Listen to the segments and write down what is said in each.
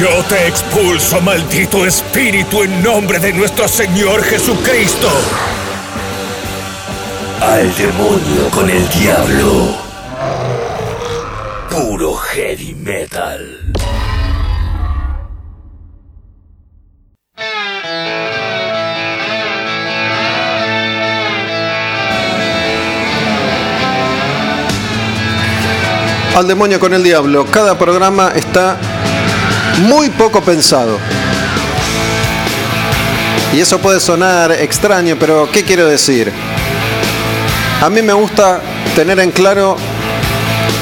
Yo te expulso, maldito espíritu, en nombre de nuestro Señor Jesucristo. Al demonio con el diablo. Puro heavy metal. Al demonio con el diablo. Cada programa está muy poco pensado. Y eso puede sonar extraño, pero ¿qué quiero decir? A mí me gusta tener en claro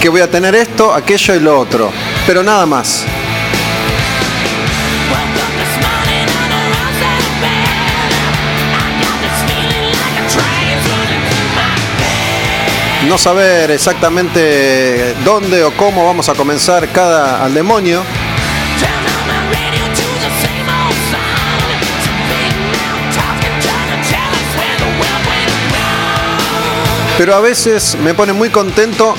que voy a tener esto, aquello y lo otro, pero nada más. No saber exactamente dónde o cómo vamos a comenzar cada al demonio. Pero a veces me pone muy contento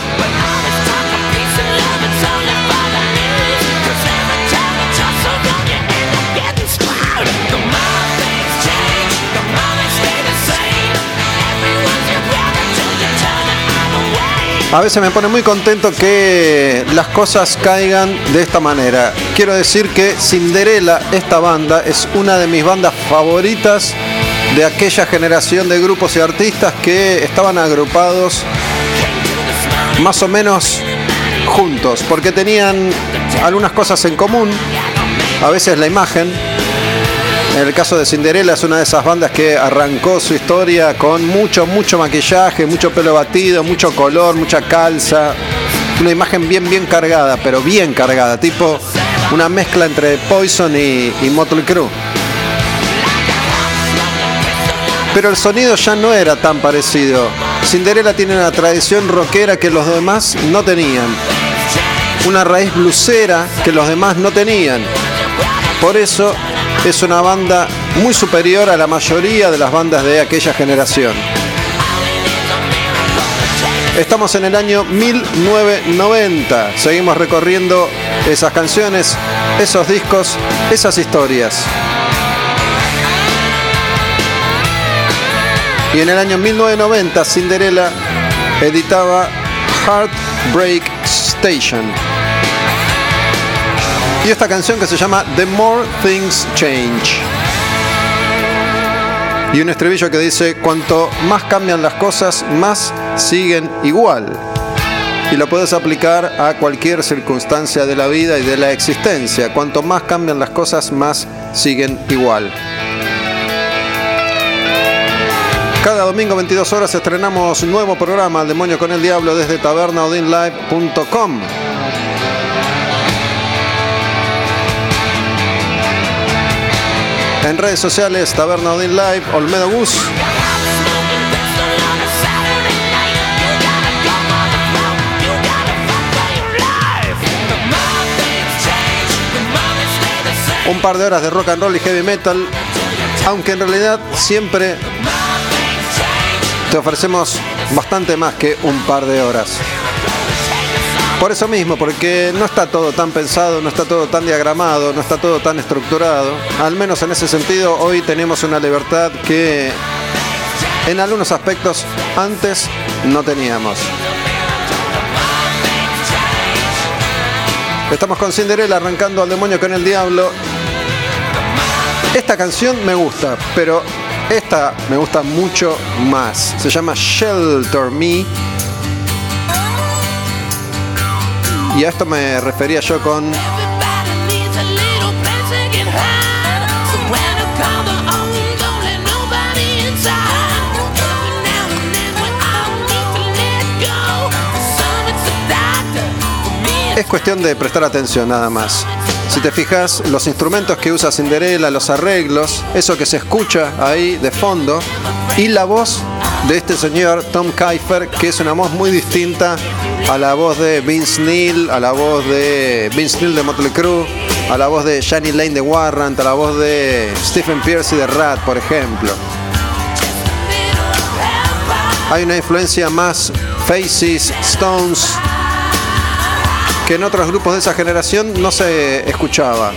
A veces me pone muy contento que las cosas caigan de esta manera. Quiero decir que Cinderella, esta banda, es una de mis bandas favoritas de aquella generación de grupos y artistas que estaban agrupados más o menos juntos, porque tenían algunas cosas en común, a veces la imagen, en el caso de Cinderella es una de esas bandas que arrancó su historia con mucho, mucho maquillaje, mucho pelo batido, mucho color, mucha calza. Una imagen bien, bien cargada, pero bien cargada, tipo una mezcla entre Poison y, y Motley Crue. Pero el sonido ya no era tan parecido. Cinderella tiene una tradición rockera que los demás no tenían. Una raíz blusera que los demás no tenían. Por eso es una banda muy superior a la mayoría de las bandas de aquella generación. Estamos en el año 1990. Seguimos recorriendo esas canciones, esos discos, esas historias. Y en el año 1990 Cinderella editaba Heartbreak Station. Y esta canción que se llama The More Things Change. Y un estribillo que dice, cuanto más cambian las cosas, más siguen igual. Y lo puedes aplicar a cualquier circunstancia de la vida y de la existencia. Cuanto más cambian las cosas, más siguen igual. Cada domingo 22 horas estrenamos un nuevo programa, Demonio con el Diablo, desde tabernaodinlive.com. En redes sociales, Taberna Odin Live, Olmedo Gus. Un par de horas de rock and roll y heavy metal, aunque en realidad siempre te ofrecemos bastante más que un par de horas. Por eso mismo, porque no está todo tan pensado, no está todo tan diagramado, no está todo tan estructurado. Al menos en ese sentido, hoy tenemos una libertad que en algunos aspectos antes no teníamos. Estamos con Cinderella arrancando al demonio con el diablo. Esta canción me gusta, pero esta me gusta mucho más. Se llama Shelter Me. Y a esto me refería yo con Es cuestión de prestar atención nada más. Si te fijas, los instrumentos que usa Cinderella, los arreglos, eso que se escucha ahí de fondo, y la voz de este señor Tom Kiefer, que es una voz muy distinta a la voz de Vince Neil, a la voz de Vince Neil de Motley Crue, a la voz de Shani Lane de Warrant, a la voz de Stephen Pierce de Rat, por ejemplo. Hay una influencia más Faces, Stones, que en otros grupos de esa generación no se escuchaba.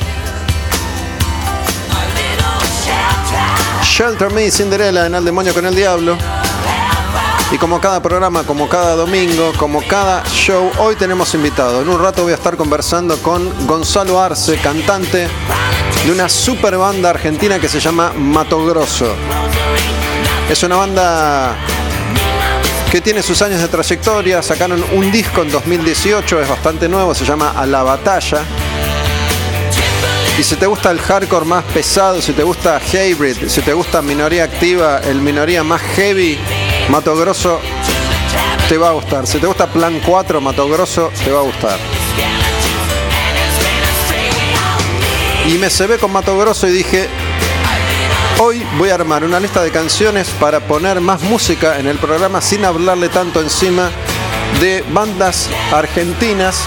Shelter Me, Cinderella en El Demonio con el Diablo. Y como cada programa, como cada domingo, como cada show, hoy tenemos invitado. En un rato voy a estar conversando con Gonzalo Arce, cantante de una super banda argentina que se llama Mato Grosso. Es una banda que tiene sus años de trayectoria. Sacaron un disco en 2018, es bastante nuevo, se llama A la Batalla. Y si te gusta el hardcore más pesado, si te gusta Hybrid, si te gusta Minoría Activa, el Minoría más heavy, Mato Grosso, te va a gustar. Si te gusta Plan 4, Mato Grosso, te va a gustar. Y me se ve con Mato Grosso y dije, Hoy voy a armar una lista de canciones para poner más música en el programa sin hablarle tanto encima de bandas argentinas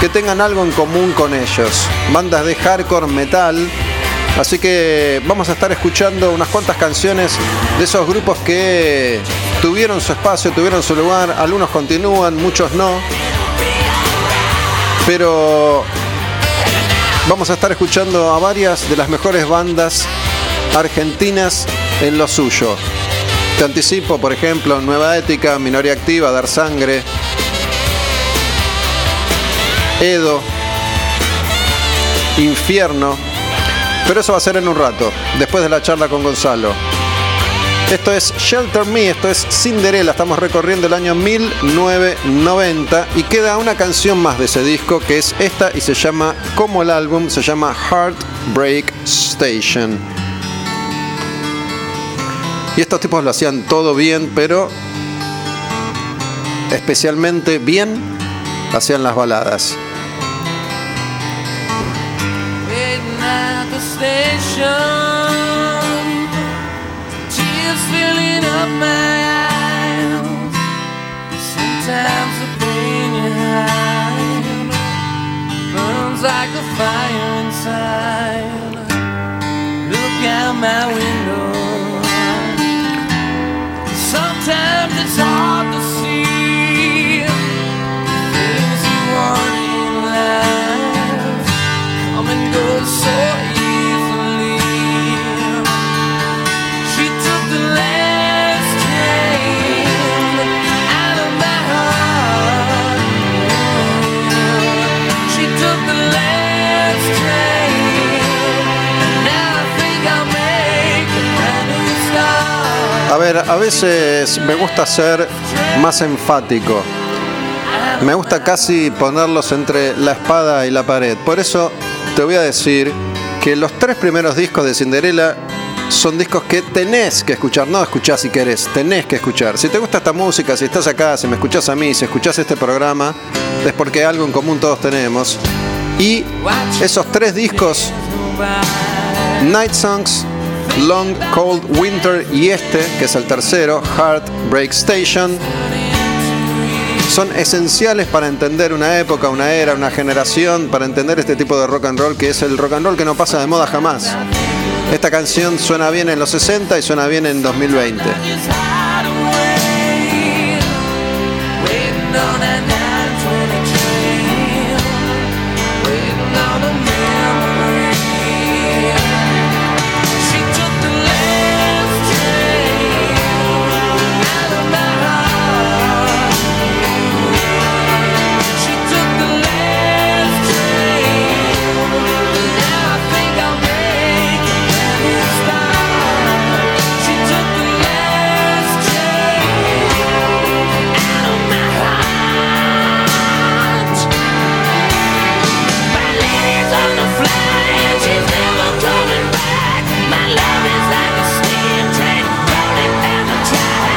que tengan algo en común con ellos. Bandas de hardcore metal. Así que vamos a estar escuchando unas cuantas canciones de esos grupos que tuvieron su espacio, tuvieron su lugar. Algunos continúan, muchos no. Pero vamos a estar escuchando a varias de las mejores bandas argentinas en lo suyo. Te anticipo, por ejemplo, Nueva Ética, Minoría Activa, Dar Sangre, Edo, Infierno. Pero eso va a ser en un rato, después de la charla con Gonzalo. Esto es Shelter Me, esto es Cinderella, estamos recorriendo el año 1990 y queda una canción más de ese disco que es esta y se llama, como el álbum, se llama Heartbreak Station. Y estos tipos lo hacían todo bien, pero especialmente bien hacían las baladas. a. Look my window. Sometimes it's hard to see things you want in life come and go so ver, a veces me gusta ser más enfático. Me gusta casi ponerlos entre la espada y la pared. Por eso te voy a decir que los tres primeros discos de Cinderella son discos que tenés que escuchar, no escuchás si querés, tenés que escuchar. Si te gusta esta música, si estás acá, si me escuchás a mí, si escuchás este programa, es porque algo en común todos tenemos. Y esos tres discos, Night Songs, Long Cold Winter y este, que es el tercero, Heartbreak Station, son esenciales para entender una época, una era, una generación, para entender este tipo de rock and roll que es el rock and roll que no pasa de moda jamás. Esta canción suena bien en los 60 y suena bien en 2020.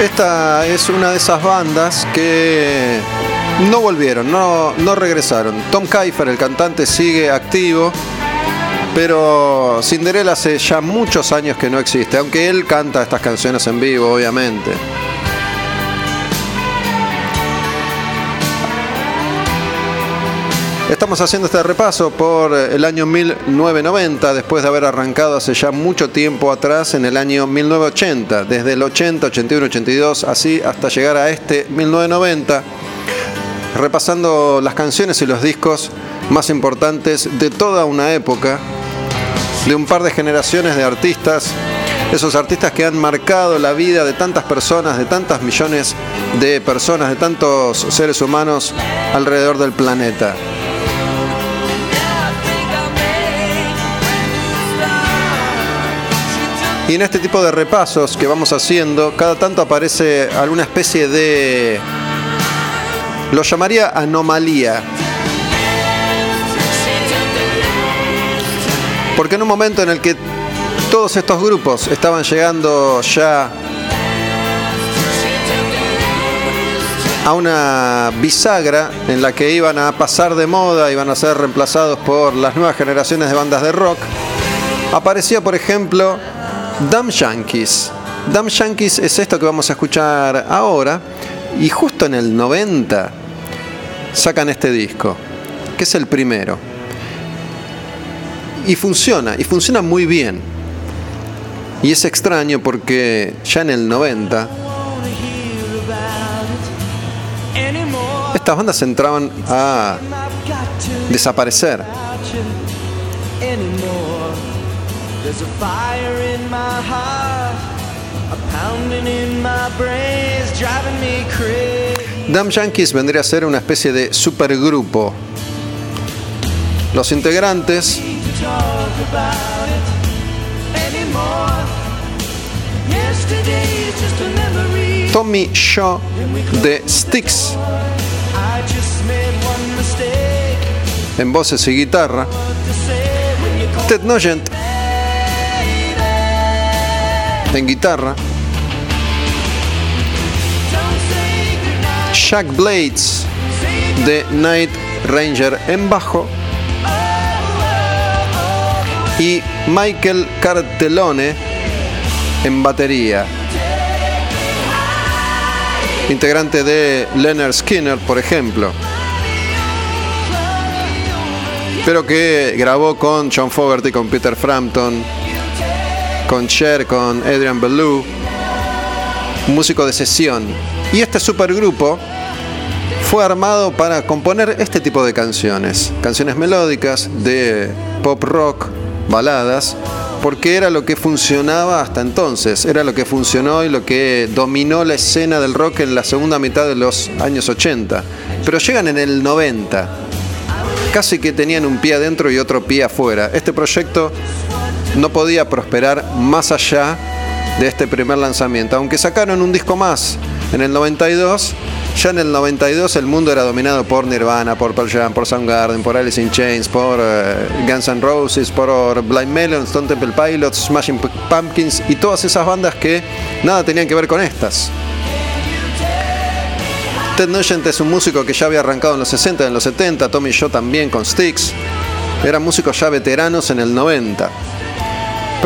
Esta es una de esas bandas que no volvieron, no, no regresaron. Tom Keifer, el cantante, sigue activo, pero Cinderella hace ya muchos años que no existe, aunque él canta estas canciones en vivo, obviamente. Estamos haciendo este repaso por el año 1990, después de haber arrancado hace ya mucho tiempo atrás en el año 1980, desde el 80, 81, 82, así hasta llegar a este 1990, repasando las canciones y los discos más importantes de toda una época, de un par de generaciones de artistas, esos artistas que han marcado la vida de tantas personas, de tantas millones de personas, de tantos seres humanos alrededor del planeta. Y en este tipo de repasos que vamos haciendo, cada tanto aparece alguna especie de... Lo llamaría anomalía. Porque en un momento en el que todos estos grupos estaban llegando ya a una bisagra en la que iban a pasar de moda, iban a ser reemplazados por las nuevas generaciones de bandas de rock, aparecía por ejemplo Dumb Yankees. Dumb Yankees es esto que vamos a escuchar ahora. Y justo en el 90 sacan este disco, que es el primero. Y funciona, y funciona muy bien. Y es extraño porque ya en el 90 estas bandas entraban a desaparecer. There's a fire in my heart, a pounding in my brains, driving me crazy. Damn Yankees vendría a ser una especie de supergrupo. Los integrantes Tommy Shaw de Styx. en voces y guitarra. Ted Nugent en guitarra, Jack Blades de Night Ranger en bajo y Michael Cartelone en batería. Integrante de Leonard Skinner, por ejemplo. Pero que grabó con John Fogerty, con Peter Frampton, con Cher, con Adrian Belew, un músico de sesión. Y este supergrupo fue armado para componer este tipo de canciones, canciones melódicas de pop rock, baladas, porque era lo que funcionaba hasta entonces, era lo que funcionó y lo que dominó la escena del rock en la segunda mitad de los años 80. Pero llegan en el 90, casi que tenían un pie adentro y otro pie afuera. Este proyecto no podía prosperar más allá de este primer lanzamiento. Aunque sacaron un disco más en el 92, ya en el 92 el mundo era dominado por Nirvana, por Pearl Jam, por Soundgarden, por Alice in Chains, por eh, Guns N' Roses, por Blind Melon, Stone Temple Pilots, Smashing Pumpkins y todas esas bandas que nada tenían que ver con estas. Ted Nugent es un músico que ya había arrancado en los 60, en los 70, Tommy Shaw también con Styx. Eran músicos ya veteranos en el 90.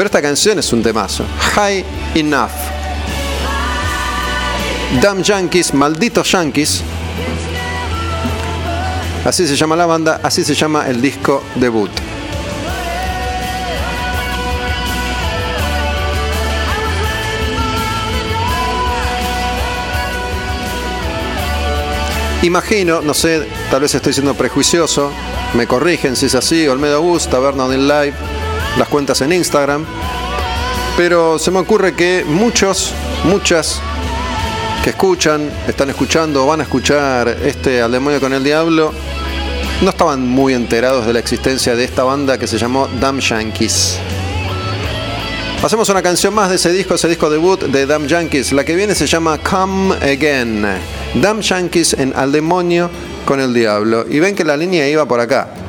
Pero esta canción es un temazo. High Enough. Damn Yankees, malditos Yankees. Así se llama la banda, así se llama el disco debut. Imagino, no sé, tal vez estoy siendo prejuicioso, me corrigen si es así, Olmedo Bus, Taberna en Live, las cuentas en Instagram. Pero se me ocurre que muchos, muchas que escuchan, están escuchando o van a escuchar este Al Demonio con el Diablo, no estaban muy enterados de la existencia de esta banda que se llamó Damn Yankees. Hacemos una canción más de ese disco, ese disco debut de Damn Yankees. La que viene se llama Come Again. Damn Yankees en Al Demonio con el Diablo. Y ven que la línea iba por acá.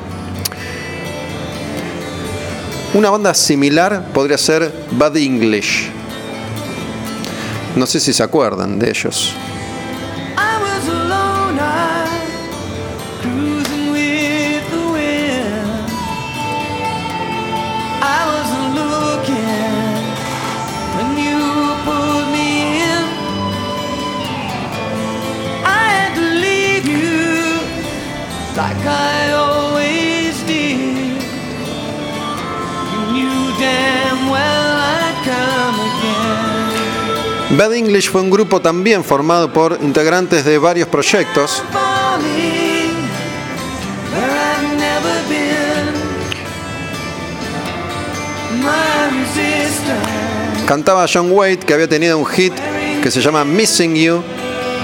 Una banda similar podría ser Bad English. No sé si se acuerdan de ellos. Bad English fue un grupo también formado por integrantes de varios proyectos. Cantaba John Wade, que había tenido un hit que se llama Missing You,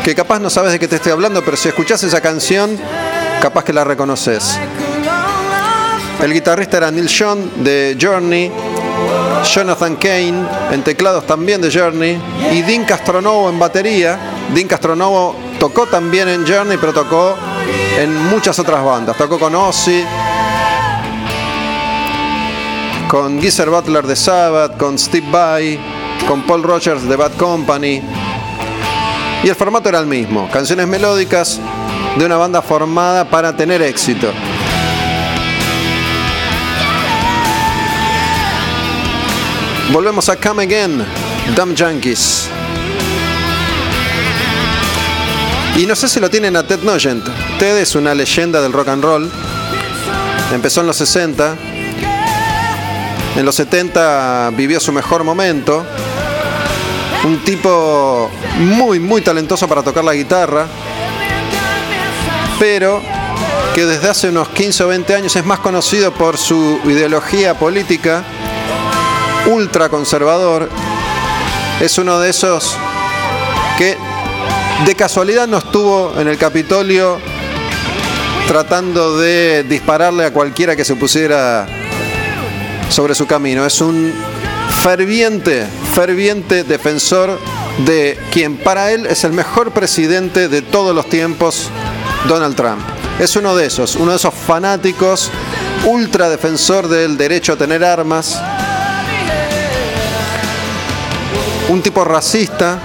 que capaz no sabes de qué te estoy hablando, pero si escuchas esa canción, capaz que la reconoces. El guitarrista era Neil Sean de Journey, Jonathan Kane en teclados también de Journey y Dean Castronovo en batería. Dean Castronovo tocó también en Journey, pero tocó en muchas otras bandas. Tocó con Ozzy, con Geezer Butler de Sabbath, con Steve Vai, con Paul Rogers de Bad Company. Y el formato era el mismo, canciones melódicas de una banda formada para tener éxito. Volvemos a Come Again, Dumb Junkies. Y no sé si lo tienen a Ted Nugent. Ted es una leyenda del rock and roll. Empezó en los 60. En los 70 vivió su mejor momento. Un tipo muy, muy talentoso para tocar la guitarra. Pero que desde hace unos 15 o 20 años es más conocido por su ideología política ultraconservador, es uno de esos que de casualidad no estuvo en el Capitolio tratando de dispararle a cualquiera que se pusiera sobre su camino. Es un ferviente, ferviente defensor de quien para él es el mejor presidente de todos los tiempos, Donald Trump. Es uno de esos, uno de esos fanáticos, ultra defensor del derecho a tener armas, un tipo racista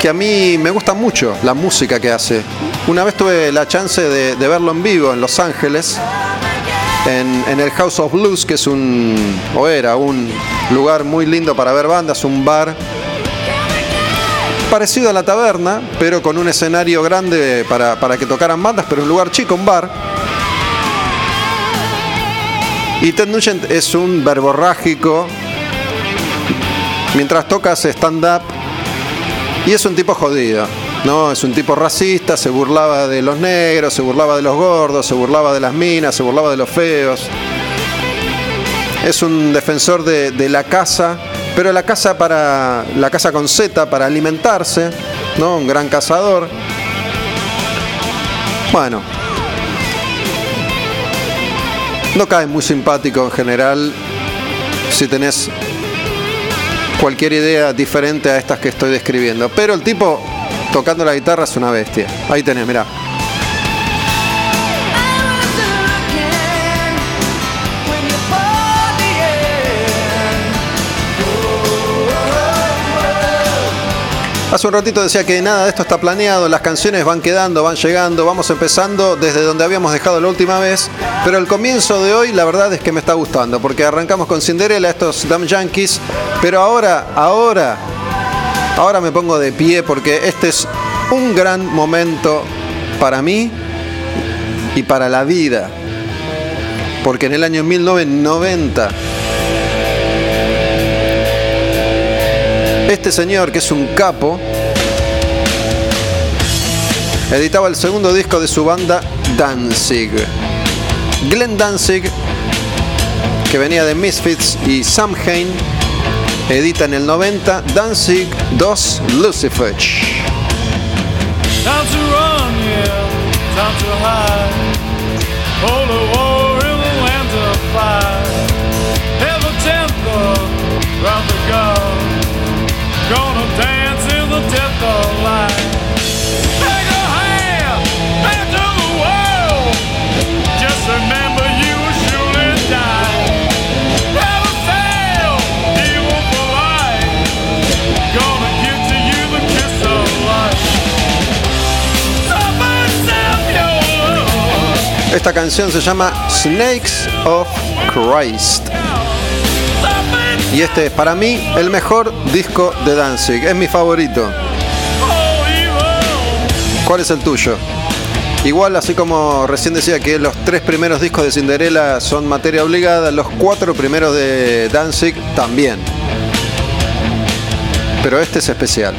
que a mí me gusta mucho la música que hace. Una vez tuve la chance de, verlo en vivo en Los Ángeles, en, el House of Blues, que es un, o era un lugar muy lindo para ver bandas, un bar parecido a la taberna, pero con un escenario grande para, para que tocaran bandas, pero un lugar chico, un bar. Y Ted Nugent es un verborrágico mientras tocas stand-up. Y es un tipo jodido, ¿no? Es un tipo racista, se burlaba de los negros, se burlaba de los gordos, se burlaba de las minas, se burlaba de los feos. Es un defensor de, la casa, pero la casa para. la casa con Z para alimentarse, ¿no? Un gran cazador. Bueno. No cae muy simpático en general si tenés cualquier idea diferente a estas que estoy describiendo. Pero el tipo tocando la guitarra es una bestia. Ahí tenés, mirá. Hace un ratito decía que nada de esto está planeado, las canciones van quedando, van llegando, vamos empezando desde donde habíamos dejado la última vez, pero el comienzo de hoy la verdad es que me está gustando, porque arrancamos con Cinderella, estos Dumb Yankees, pero ahora, ahora, ahora me pongo de pie porque este es un gran momento para mí y para la vida, porque en el año 1990 Este señor, que es un capo, editaba el segundo disco de su banda Danzig. Glenn Danzig, que venía de Misfits y Samhain, edita en el 90 Danzig 2 Lucifer. gonna dance in the death of light. Take a hand, to the world. Just remember you will surely die. Never fail, for life. Gonna give to you the kiss of life. Esta canción se llama Snakes of Christ. Y este es para mí el mejor disco de Danzig. Es mi favorito. ¿Cuál es el tuyo? Igual, así como recién decía que los tres primeros discos de Cinderella son materia obligada, los cuatro primeros de Danzig también. Pero este es especial.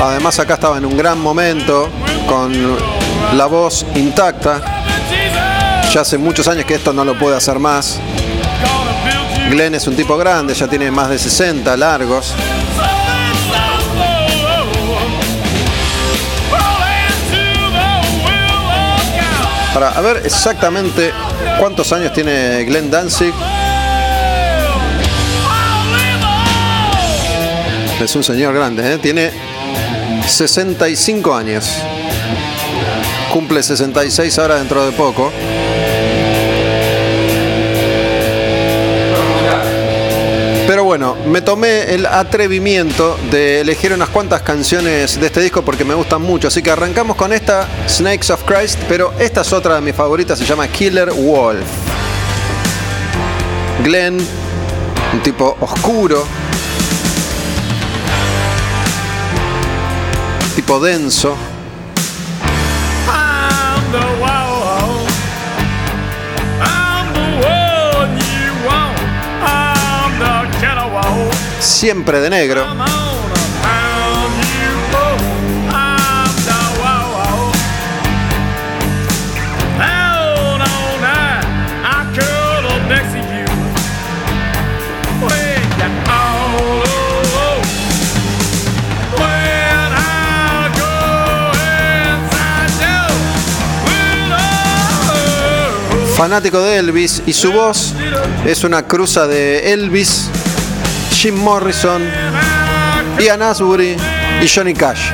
Además acá estaba en un gran momento con la voz intacta. Ya hace muchos años que esto no lo puede hacer más. Glenn es un tipo grande, ya tiene más de 60 largos. Para ver exactamente cuántos años tiene Glenn Danzig. Es un señor grande, ¿eh? tiene 65 años. Cumple 66 ahora dentro de poco. Pero bueno, me tomé el atrevimiento de elegir unas cuantas canciones de este disco porque me gustan mucho. Así que arrancamos con esta, Snakes of Christ, pero esta es otra de mis favoritas, se llama Killer Wolf. Glenn, un tipo oscuro, denso. Siempre de negro. Fanático de Elvis y su voz es una cruza de Elvis, Jim Morrison, Ian Asbury y Johnny Cash.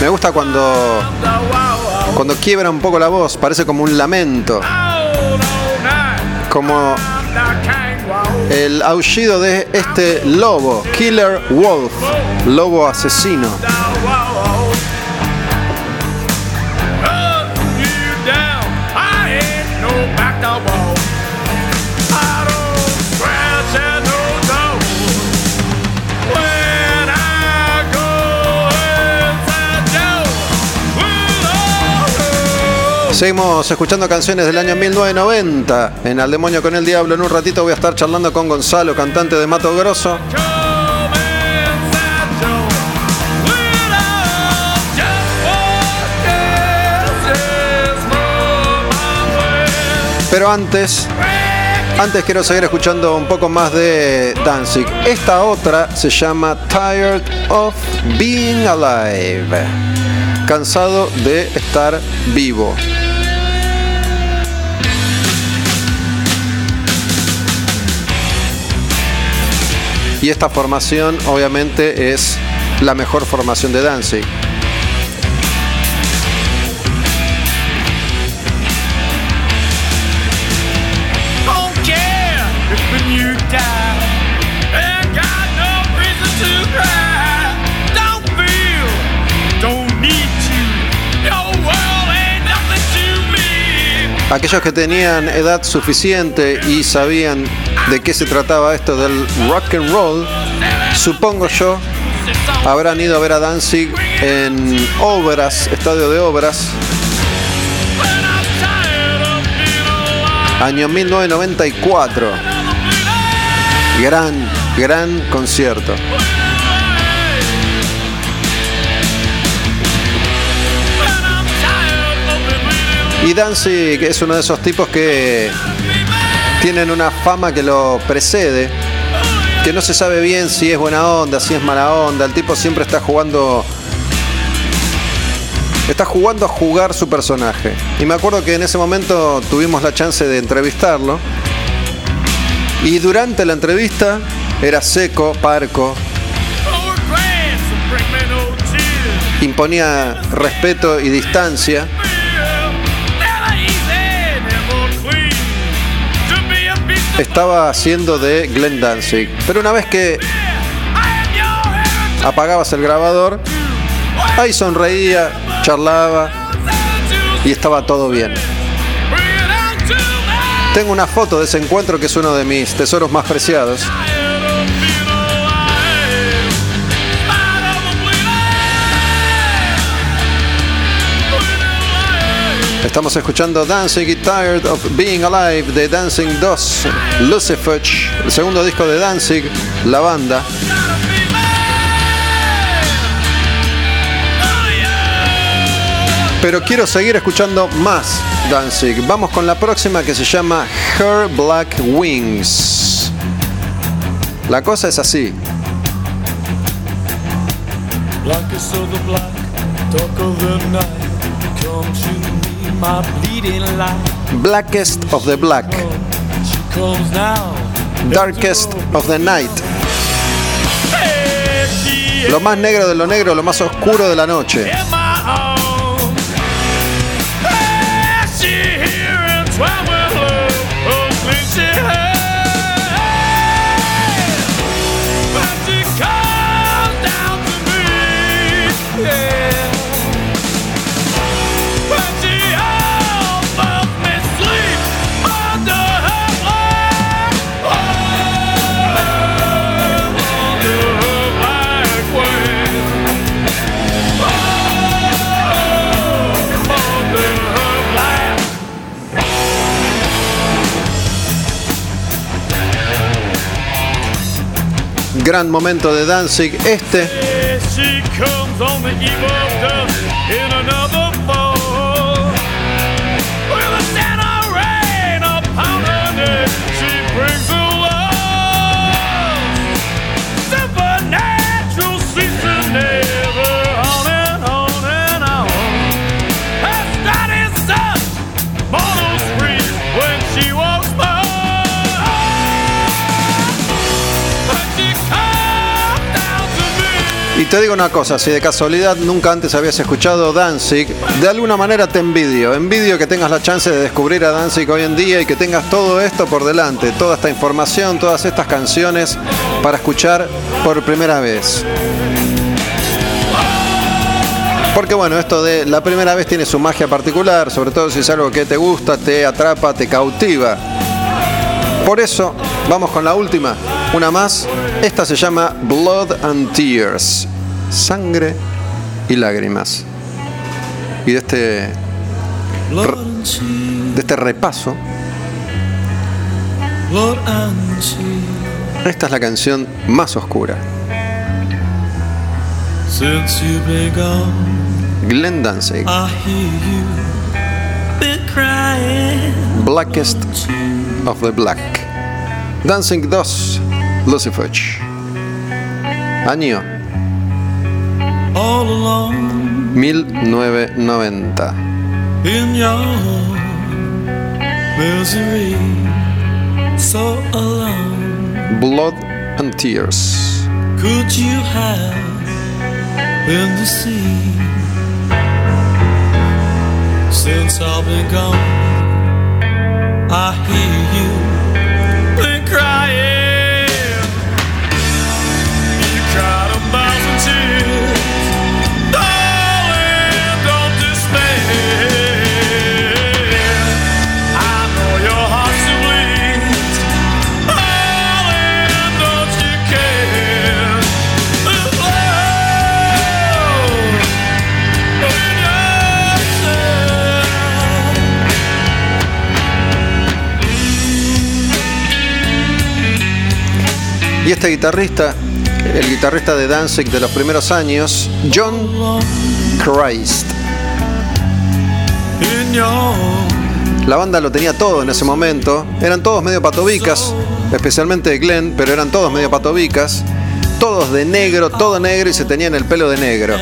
Me gusta cuando cuando quiebra un poco la voz, parece como un lamento. Como el aullido de este lobo, Killer Wolf, lobo asesino. Seguimos escuchando canciones del año 1990 en Al Demonio con el Diablo. En un ratito voy a estar charlando con Gonzalo, cantante de Mato Grosso. Pero antes, antes quiero seguir escuchando un poco más de Danzig. Esta otra se llama Tired of Being Alive. Cansado de estar vivo. Y esta formación obviamente es la mejor formación de Danzig. Aquellos que tenían edad suficiente y sabían de qué se trataba esto del rock and roll, supongo yo, habrán ido a ver a Danzig en obras, estadio de obras, año 1994. Gran, gran concierto. Y Danzig es uno de esos tipos que tienen una fama que lo precede, que no se sabe bien si es buena onda, si es mala onda. El tipo siempre está jugando está jugando a jugar su personaje. Y me acuerdo que en ese momento tuvimos la chance de entrevistarlo. Y durante la entrevista era seco, parco, imponía respeto y distancia. Estaba haciendo de Glenn Danzig. Pero una vez que apagabas el grabador, ahí sonreía, charlaba y estaba todo bien. Tengo una foto de ese encuentro que es uno de mis tesoros más preciados. Estamos escuchando Dancing Get Tired of Being Alive de Dancing 2, Lucifer, el segundo disco de Danzig, la banda. Pero quiero seguir escuchando más Danzig. Vamos con la próxima que se llama Her Black Wings. La cosa es así. Black, dark of the to Blackest of the black, now, darkest of the night. Lo más negro de lo negro, lo más oscuro de la noche. Gran momento de Danzig este. Te digo una cosa, si de casualidad nunca antes habías escuchado Danzig, de alguna manera te envidio. Envidio que tengas la chance de descubrir a Danzig hoy en día y que tengas todo esto por delante, toda esta información, todas estas canciones para escuchar por primera vez. Porque bueno, esto de la primera vez tiene su magia particular, sobre todo si es algo que te gusta, te atrapa, te cautiva. Por eso, vamos con la última, una más. Esta se llama Blood and Tears, sangre y lágrimas. Y de este, de este repaso, esta es la canción más oscura. Glenn Danzig. Blackest of the Black. Dancing 2, Lucifer. Año 1990. In your misery, so alone. Blood and tears. Could you have been the sea? Since I've been gone. I hear you este guitarrista, el guitarrista de Danzig de los primeros años, John Christ. La banda lo tenía todo en ese momento. Eran todos medio patobicas, especialmente Glenn, pero eran todos medio patobicas. Todos de negro, todo negro y se tenían el pelo de negro.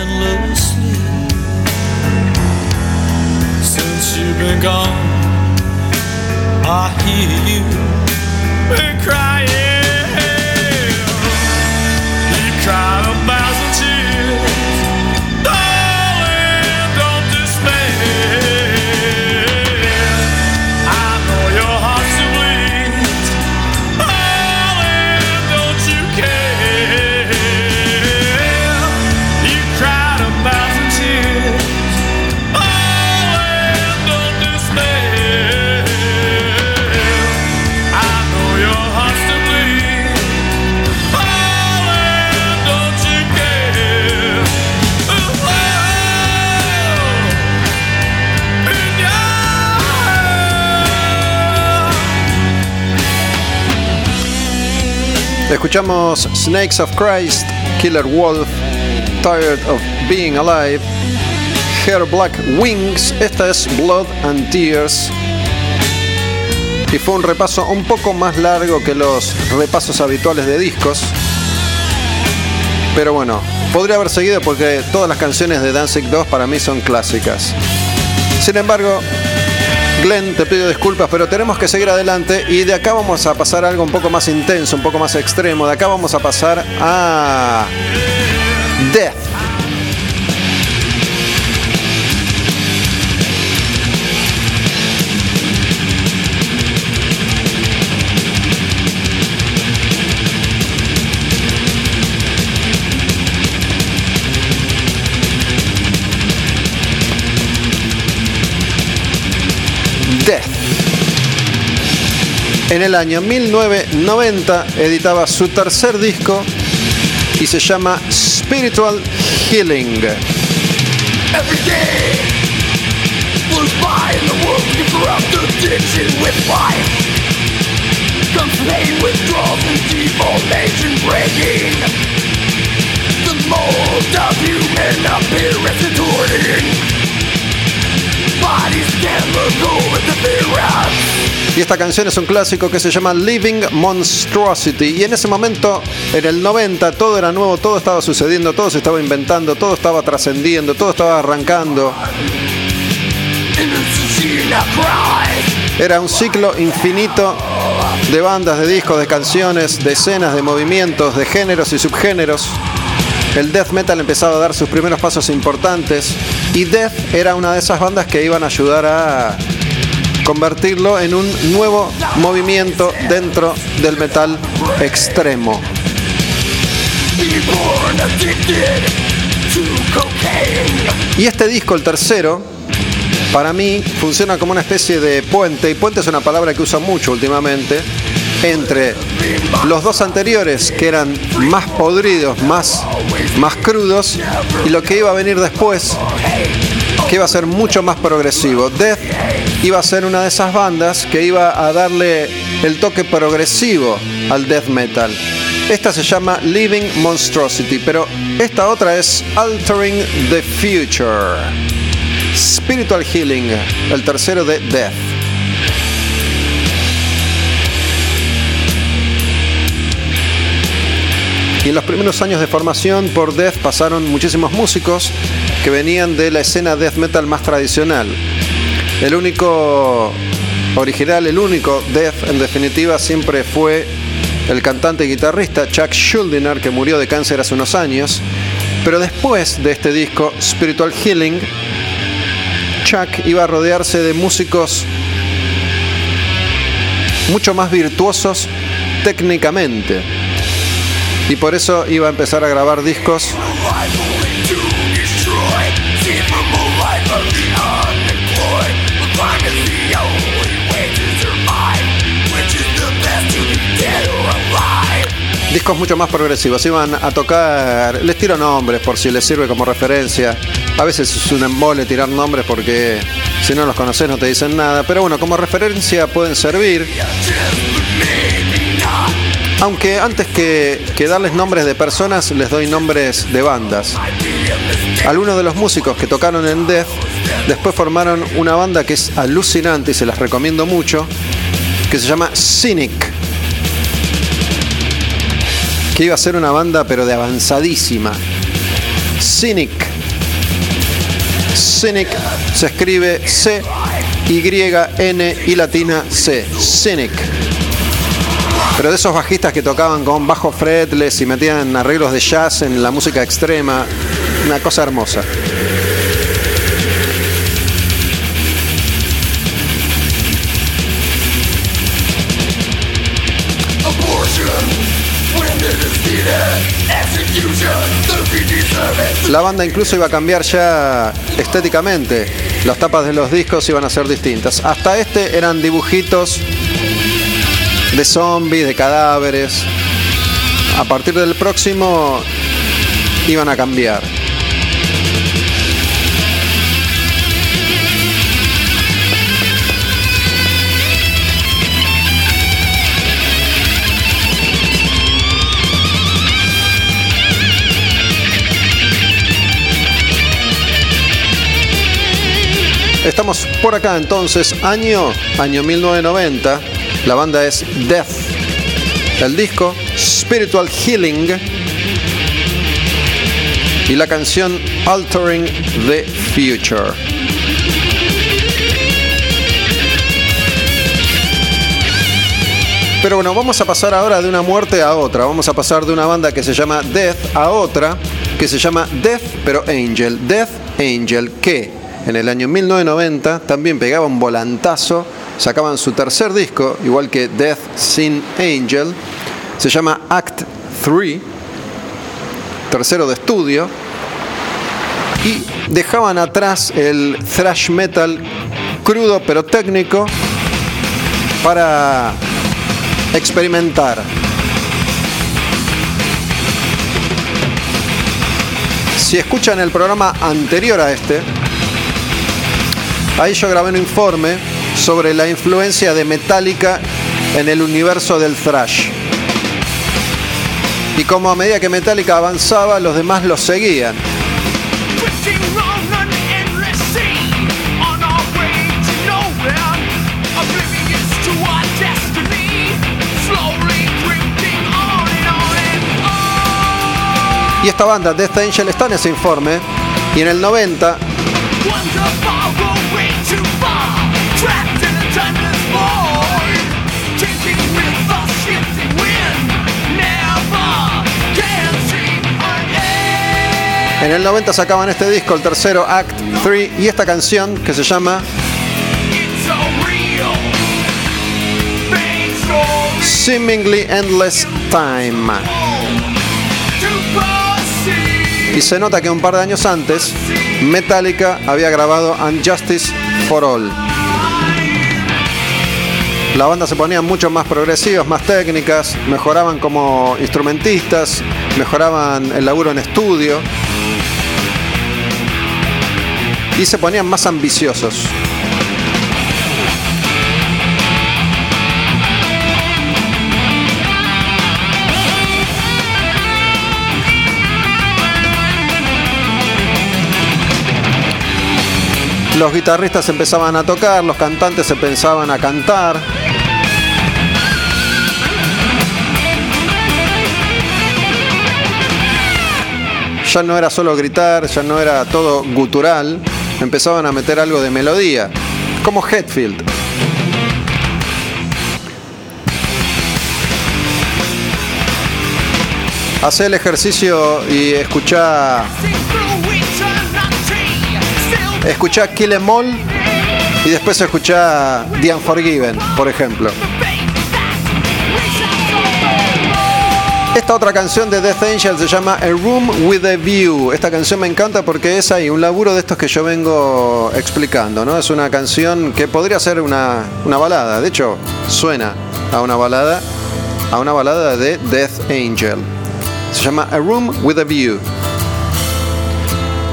Escuchamos Snakes of Christ, Killer Wolf, Tired of Being Alive, Hair Black Wings, esta es Blood and Tears. Y fue un repaso un poco más largo que los repasos habituales de discos. Pero bueno, podría haber seguido porque todas las canciones de Danzig 2 para mí son clásicas. Sin embargo, Glenn, te pido disculpas, pero tenemos que seguir adelante y de acá vamos a pasar a algo un poco más intenso, un poco más extremo. De acá vamos a pasar a Death. En el año 1990 editaba su tercer disco y se llama Spiritual Healing. The mold of human appearance. Y esta canción es un clásico que se llama Living Monstrosity. Y en ese momento, en el 90, todo era nuevo, todo estaba sucediendo, todo se estaba inventando, todo estaba trascendiendo, todo estaba arrancando. Era un ciclo infinito de bandas, de discos, de canciones, de escenas, de movimientos, de géneros y subgéneros. El death metal empezaba a dar sus primeros pasos importantes y Death era una de esas bandas que iban a ayudar a convertirlo en un nuevo movimiento dentro del metal extremo. Y este disco, el tercero, para mí funciona como una especie de puente, y puente es una palabra que uso mucho últimamente, entre los dos anteriores, que eran más podridos, más, más crudos, y lo que iba a venir después, que iba a ser mucho más progresivo. Death iba a ser una de esas bandas que iba a darle el toque progresivo al death metal. Esta se llama Living Monstrosity, pero esta otra es Altering the Future. Spiritual Healing, el tercero de Death. Y en los primeros años de formación por Death pasaron muchísimos músicos que venían de la escena death metal más tradicional. El único original, el único Death en definitiva siempre fue el cantante y guitarrista Chuck Schuldiner que murió de cáncer hace unos años. Pero después de este disco Spiritual Healing, Chuck iba a rodearse de músicos mucho más virtuosos técnicamente. Y por eso iba a empezar a grabar discos discos mucho más progresivos. Iban a tocar, les tiro nombres por si les sirve como referencia. A veces es un embole tirar nombres porque si no los conoces no te dicen nada. Pero bueno, como referencia pueden servir. Aunque antes que, darles nombres de personas, les doy nombres de bandas. Algunos de los músicos que tocaron en Death después formaron una banda que es alucinante y se las recomiendo mucho, que se llama Cynic. Que iba a ser una banda pero de avanzadísima. Cynic. Cynic se escribe C Y, N y latina C. Cynic. Pero de esos bajistas que tocaban con bajo fretless y metían arreglos de jazz en la música extrema. Una cosa hermosa. La banda incluso iba a cambiar ya estéticamente. Las tapas de los discos iban a ser distintas. Hasta este eran dibujitos de zombies, de cadáveres. A partir del próximo iban a cambiar. Estamos por acá entonces, año, año 1990. La banda es Death. El disco Spiritual Healing. Y la canción Altering the Future. Pero bueno, vamos a pasar ahora de una muerte a otra. Vamos a pasar de una banda que se llama Death a otra que se llama Death pero Angel. Death Angel, que en el año 1990 también pegaba un volantazo, sacaban su tercer disco, igual que Death Sin Angel, se llama Act 3, tercero de estudio, y dejaban atrás el thrash metal crudo pero técnico para experimentar. Si escuchan el programa anterior a este, Ahí yo grabé un informe sobre la influencia de Metallica en el universo del thrash. Y como a medida que Metallica avanzaba, los demás los seguían. Y esta banda, Death Angel, está en ese informe. Y en el 90 En el 90 sacaban este disco, el tercero, Act 3, y esta canción que se llama Seemingly Endless Time. Y se nota que un par de años antes, Metallica había grabado Unjustice for All. La banda se ponía mucho más progresivas, más técnicas, mejoraban como instrumentistas, mejoraban el laburo en estudio y se ponían más ambiciosos. Los guitarristas empezaban a tocar, los cantantes empezaban a cantar. Ya no era solo gritar, ya no era todo gutural, empezaban a meter algo de melodía, como Hetfield. Hace el ejercicio y escucha escuchá Kill Em All y después escuchá The Unforgiven, por ejemplo. Esta otra canción de Death Angel se llama A Room with a View. Esta canción me encanta porque es ahí un laburo de estos que yo vengo explicando, ¿no? Es una canción que podría ser una, una balada. De hecho, suena a una balada, a una balada de Death Angel. Se llama A Room with a View.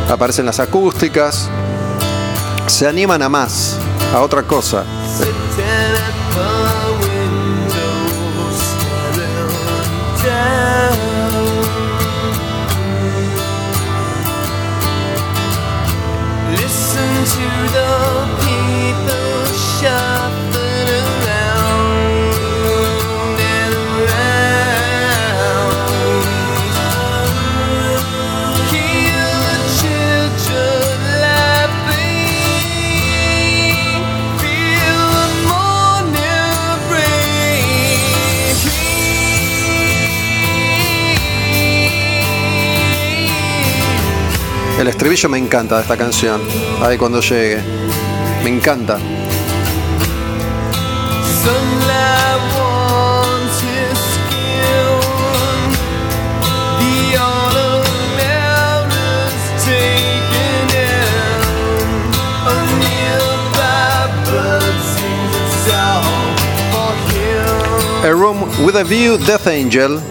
Aparecen las acústicas, se animan a más, a otra cosa. El estribillo me encanta de esta canción. Ahí cuando llegue. Me encanta. A Room with a View, Death Angel.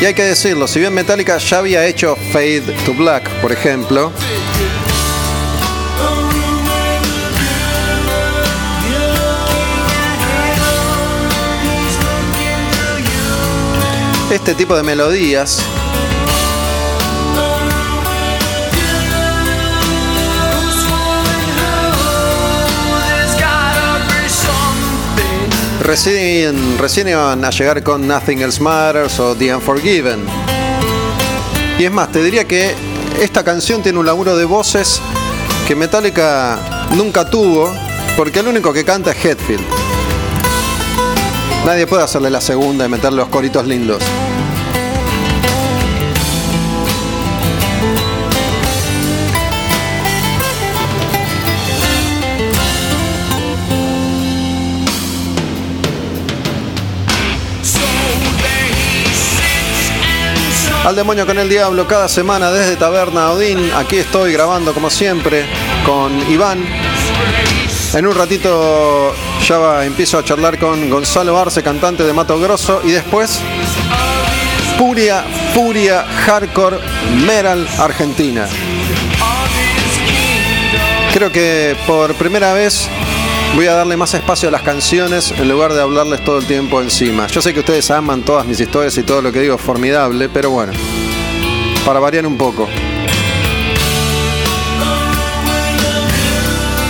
Y hay que decirlo, si bien Metallica ya había hecho Fade to Black, por ejemplo, este tipo de melodías recién, recién iban a llegar con Nothing Else Matters o The Unforgiven. Y es más, te diría que esta canción tiene un laburo de voces que Metallica nunca tuvo, porque el único que canta es Hetfield. Nadie puede hacerle la segunda y meterle los coritos lindos. Al demonio con el diablo, cada semana desde Taberna Odín. Aquí estoy grabando como siempre con Iván. En un ratito ya va- empiezo a charlar con Gonzalo Arce, cantante de Mato Grosso. Y después, Furia, Furia, Hardcore, Metal, Argentina. Creo que por primera vez voy a darle más espacio a las canciones en lugar de hablarles todo el tiempo encima. Yo sé que ustedes aman todas mis historias y todo lo que digo es formidable, pero bueno, para variar un poco.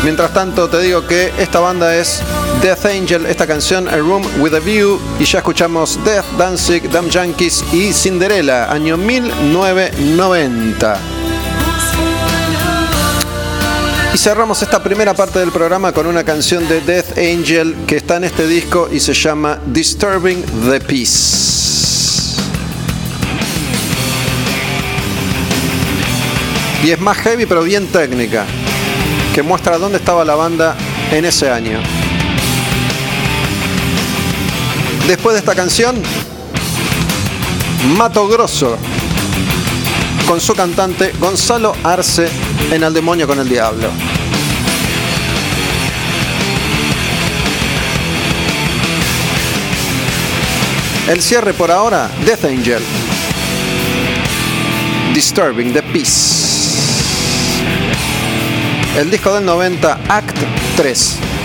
Mientras tanto te digo que esta banda es Death Angel, esta canción A Room with a View y ya escuchamos Death, Danzig, Damn Yankees y Cinderella, año 1990. Y cerramos esta primera parte del programa con una canción de Death Angel que está en este disco y se llama Disturbing the Peace. Y es más heavy pero bien técnica, que muestra dónde estaba la banda en ese año. Después de esta canción, Mato Grosso, con su cantante Gonzalo Arce en Al Demonio con el Diablo. El cierre por ahora, Death Angel. Disturbing the Peace. El disco del 90, Act 3.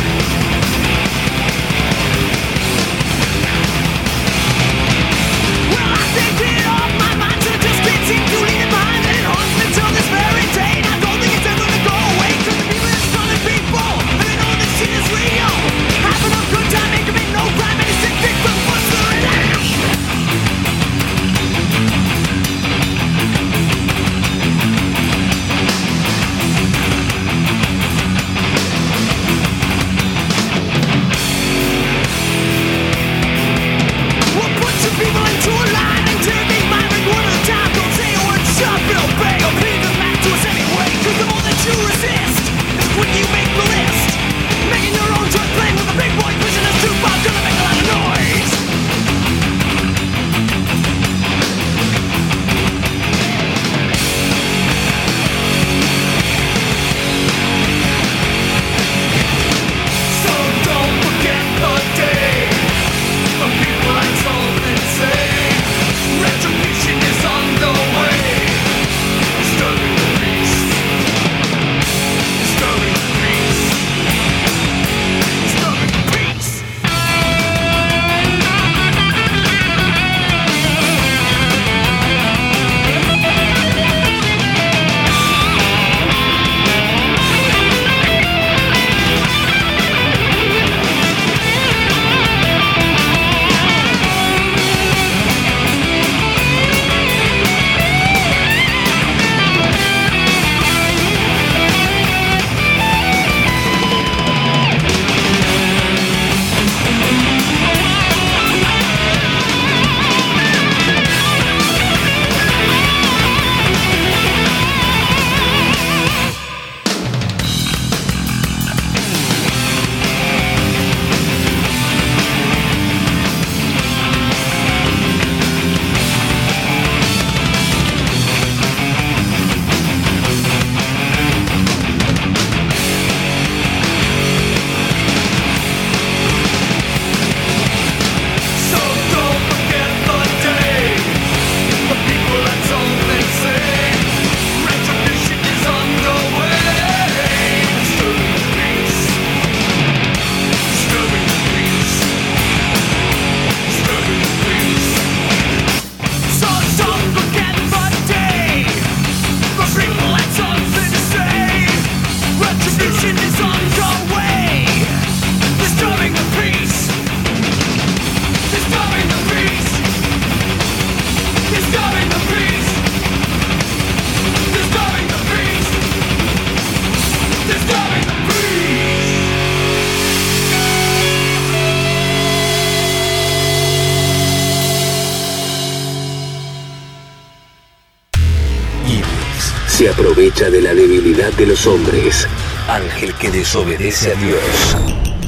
De la debilidad de los hombres. Ángel que desobedece a Dios.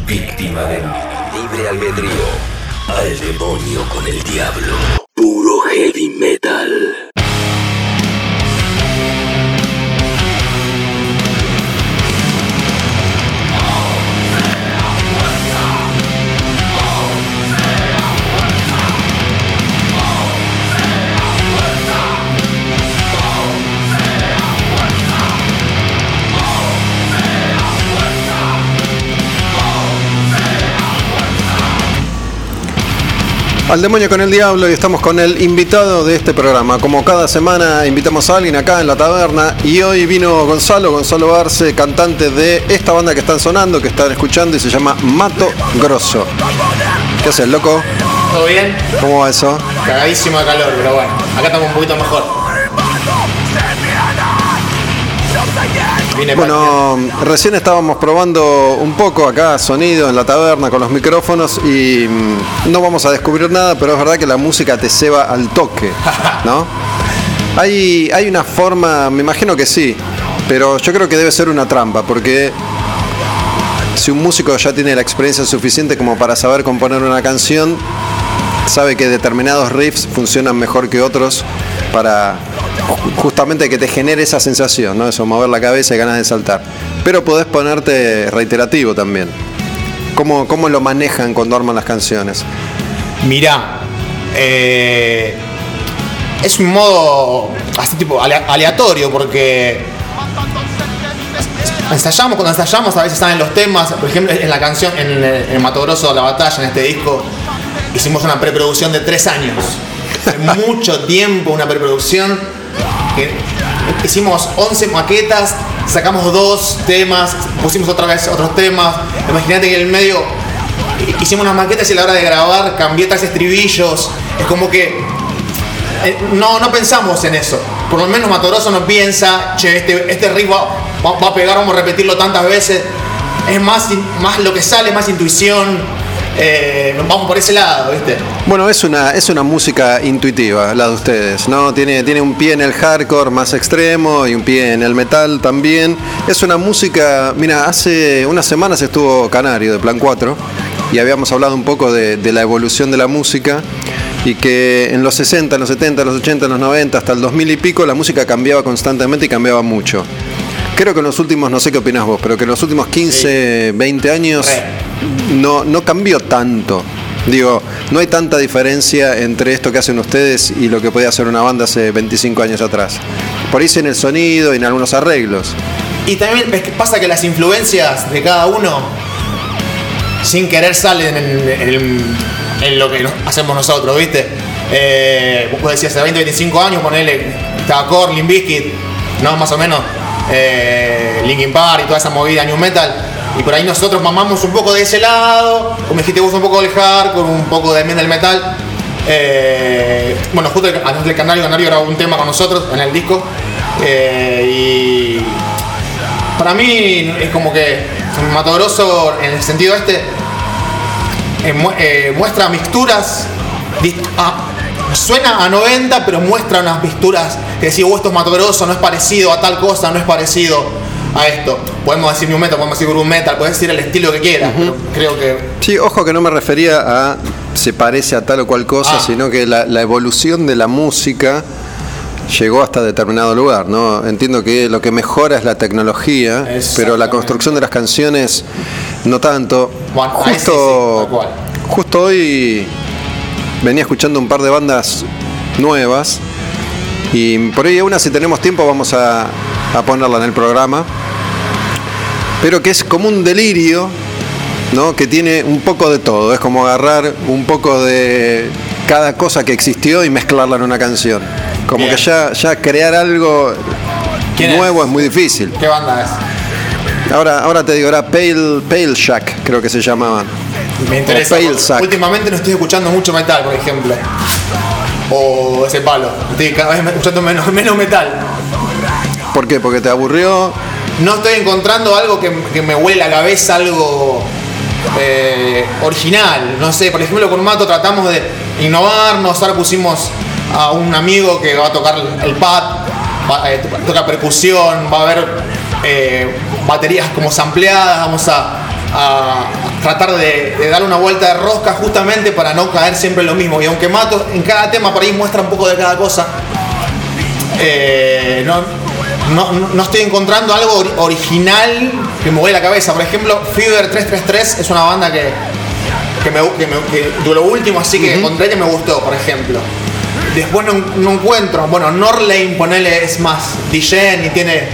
Víctima del libre albedrío. Al demonio con el diablo. Al demonio con el diablo y estamos con el invitado de este programa. Como cada semana invitamos a alguien acá en la taberna y hoy vino Gonzalo, Gonzalo Arce, cantante de esta banda que están sonando, que están escuchando y se llama Mato Grosso. ¿Qué haces, loco? ¿Todo bien? ¿Cómo va eso? Cagadísimo de calor, pero bueno, acá estamos un poquito mejor. Vine Bueno, recién estábamos probando un poco acá sonido en la taberna con los micrófonos y mm, no vamos a descubrir nada, pero es verdad que la música te ceba al toque, ¿no? Hay, hay una forma, me imagino que sí, pero yo creo que debe ser una trampa, porque si un músico ya tiene la experiencia suficiente como para saber componer una canción, sabe que determinados riffs funcionan mejor que otros para justamente que te genere esa sensación, ¿no? Eso, mover la cabeza y ganas de saltar. Pero podés ponerte reiterativo también. ¿Cómo, cómo lo manejan cuando arman las canciones? Mirá, eh, es un modo así tipo ale- aleatorio porque ensayamos, cuando ensayamos a veces salen los temas, por ejemplo en la canción, en el, en el Mato Grosso, La Batalla, en este disco, hicimos una preproducción de tres años. Mucho tiempo, una preproducción. Hicimos 11 maquetas, sacamos dos temas, pusimos otra vez otros temas. Imagínate que en el medio hicimos unas maquetas y a la hora de grabar cambié tres estribillos. Es como que eh, no, no pensamos en eso. Por lo menos Matoroso no piensa, che, este, este riff va, va- a pegar, vamos a repetirlo tantas veces. Es más, más lo que sale, más intuición. Eh, vamos por ese lado, ¿viste? Bueno, es una, es una música intuitiva, la de ustedes, ¿no? Tiene, tiene un pie en el hardcore más extremo y un pie en el metal también. Es una música, mira, hace unas semanas estuvo Canario de Plan 4 y habíamos hablado un poco de, de la evolución de la música y que en los 60, en los 70, en los 80, en los 90, hasta el 2000 y pico, la música cambiaba constantemente y cambiaba mucho. Creo que en los últimos, no sé qué opinás vos, pero que en los últimos 15, 20 años Re. No, no cambió tanto. Digo, no hay tanta diferencia entre esto que hacen ustedes y lo que podía hacer una banda hace 25 años atrás. Por ahí en el sonido y en algunos arreglos. Y también pasa que las influencias de cada uno, sin querer, salen en, lo que hacemos nosotros, ¿viste? Eh, vos decías, hace 20, 25 años, ponele, estaba Korn, Limp ¿no? Más o menos, eh, Linkin Park y toda esa movida New Metal. Y por ahí nosotros mamamos un poco de ese lado, como dijiste vos, un poco del hardcore, un poco también del metal. Eh, bueno, justo antes del Canario, Canario grabó un tema con nosotros en el disco. eh, y para mí es como que Mato en el sentido este, eh, mu- muestra mixturas. ah, suena a 90, pero muestra unas mixturas que decís, oh, esto es Mato no es parecido a tal cosa, no es parecido a esto. Podemos decir new metal, podemos decir groove metal, puedes decir el estilo que quieras, pero creo que Sí, ojo que no me refería a se parece a tal o cual cosa, Ah. sino que la, la evolución de la música llegó hasta determinado lugar, ¿no? Entiendo que lo que mejora es la tecnología, pero la construcción de las canciones no tanto. Bueno, ahí sí, sí, justo, justo hoy venía escuchando un par de bandas nuevas y por ahí una si tenemos tiempo vamos a, a ponerla en el programa, pero que es como un delirio ¿no? que tiene un poco de todo. Es como agarrar un poco de cada cosa que existió y mezclarla en una canción. Como Bien. que ya, ya crear algo nuevo es? muy difícil. ¿qué banda es? Ahora, ahora te digo, era Pale, Pale Shack, creo que se llamaban. Me interesa. Pale. Últimamente no estoy escuchando mucho metal, por ejemplo. O ese palo. Estoy cada vez escuchando menos, menos metal. ¿Por qué? Porque te aburrió. No estoy encontrando algo que, me huele la cabeza, algo eh, original. No sé, por ejemplo, con Mato tratamos de innovarnos. Ahora pusimos a un amigo que va a tocar el pad eh, toca percusión, va a haber eh, baterías como sampleadas, vamos a, a tratar de, de darle una vuelta de rosca justamente para no caer siempre en lo mismo. Y aunque Mato en cada tema por ahí muestra un poco de cada cosa, no, no, no estoy encontrando algo ori- original que me vuele la cabeza. Por ejemplo, Fever 333 es una banda que, que, me, que, me- que de lo último así que encontré que me gustó, por ejemplo. Después no, no encuentro, bueno, Norlane, ponele, es más DJ y tiene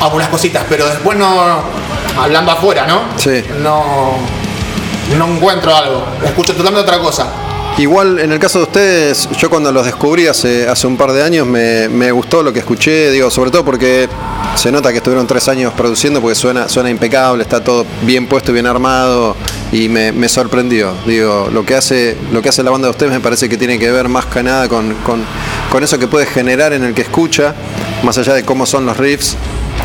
algunas cositas, pero después no, hablando afuera, ¿no? Sí. No, no encuentro algo, escucho totalmente otra cosa. Igual en el caso de ustedes, yo cuando los descubrí hace, hace un par de años me, me gustó lo que escuché, digo, sobre todo porque se nota que estuvieron tres años produciendo porque suena, suena impecable, está todo bien puesto y bien armado y me, sorprendió. Digo, lo que hace, lo que hace la banda de ustedes me parece que tiene que ver más que nada con, con, con eso que puede generar en el que escucha, más allá de cómo son los riffs,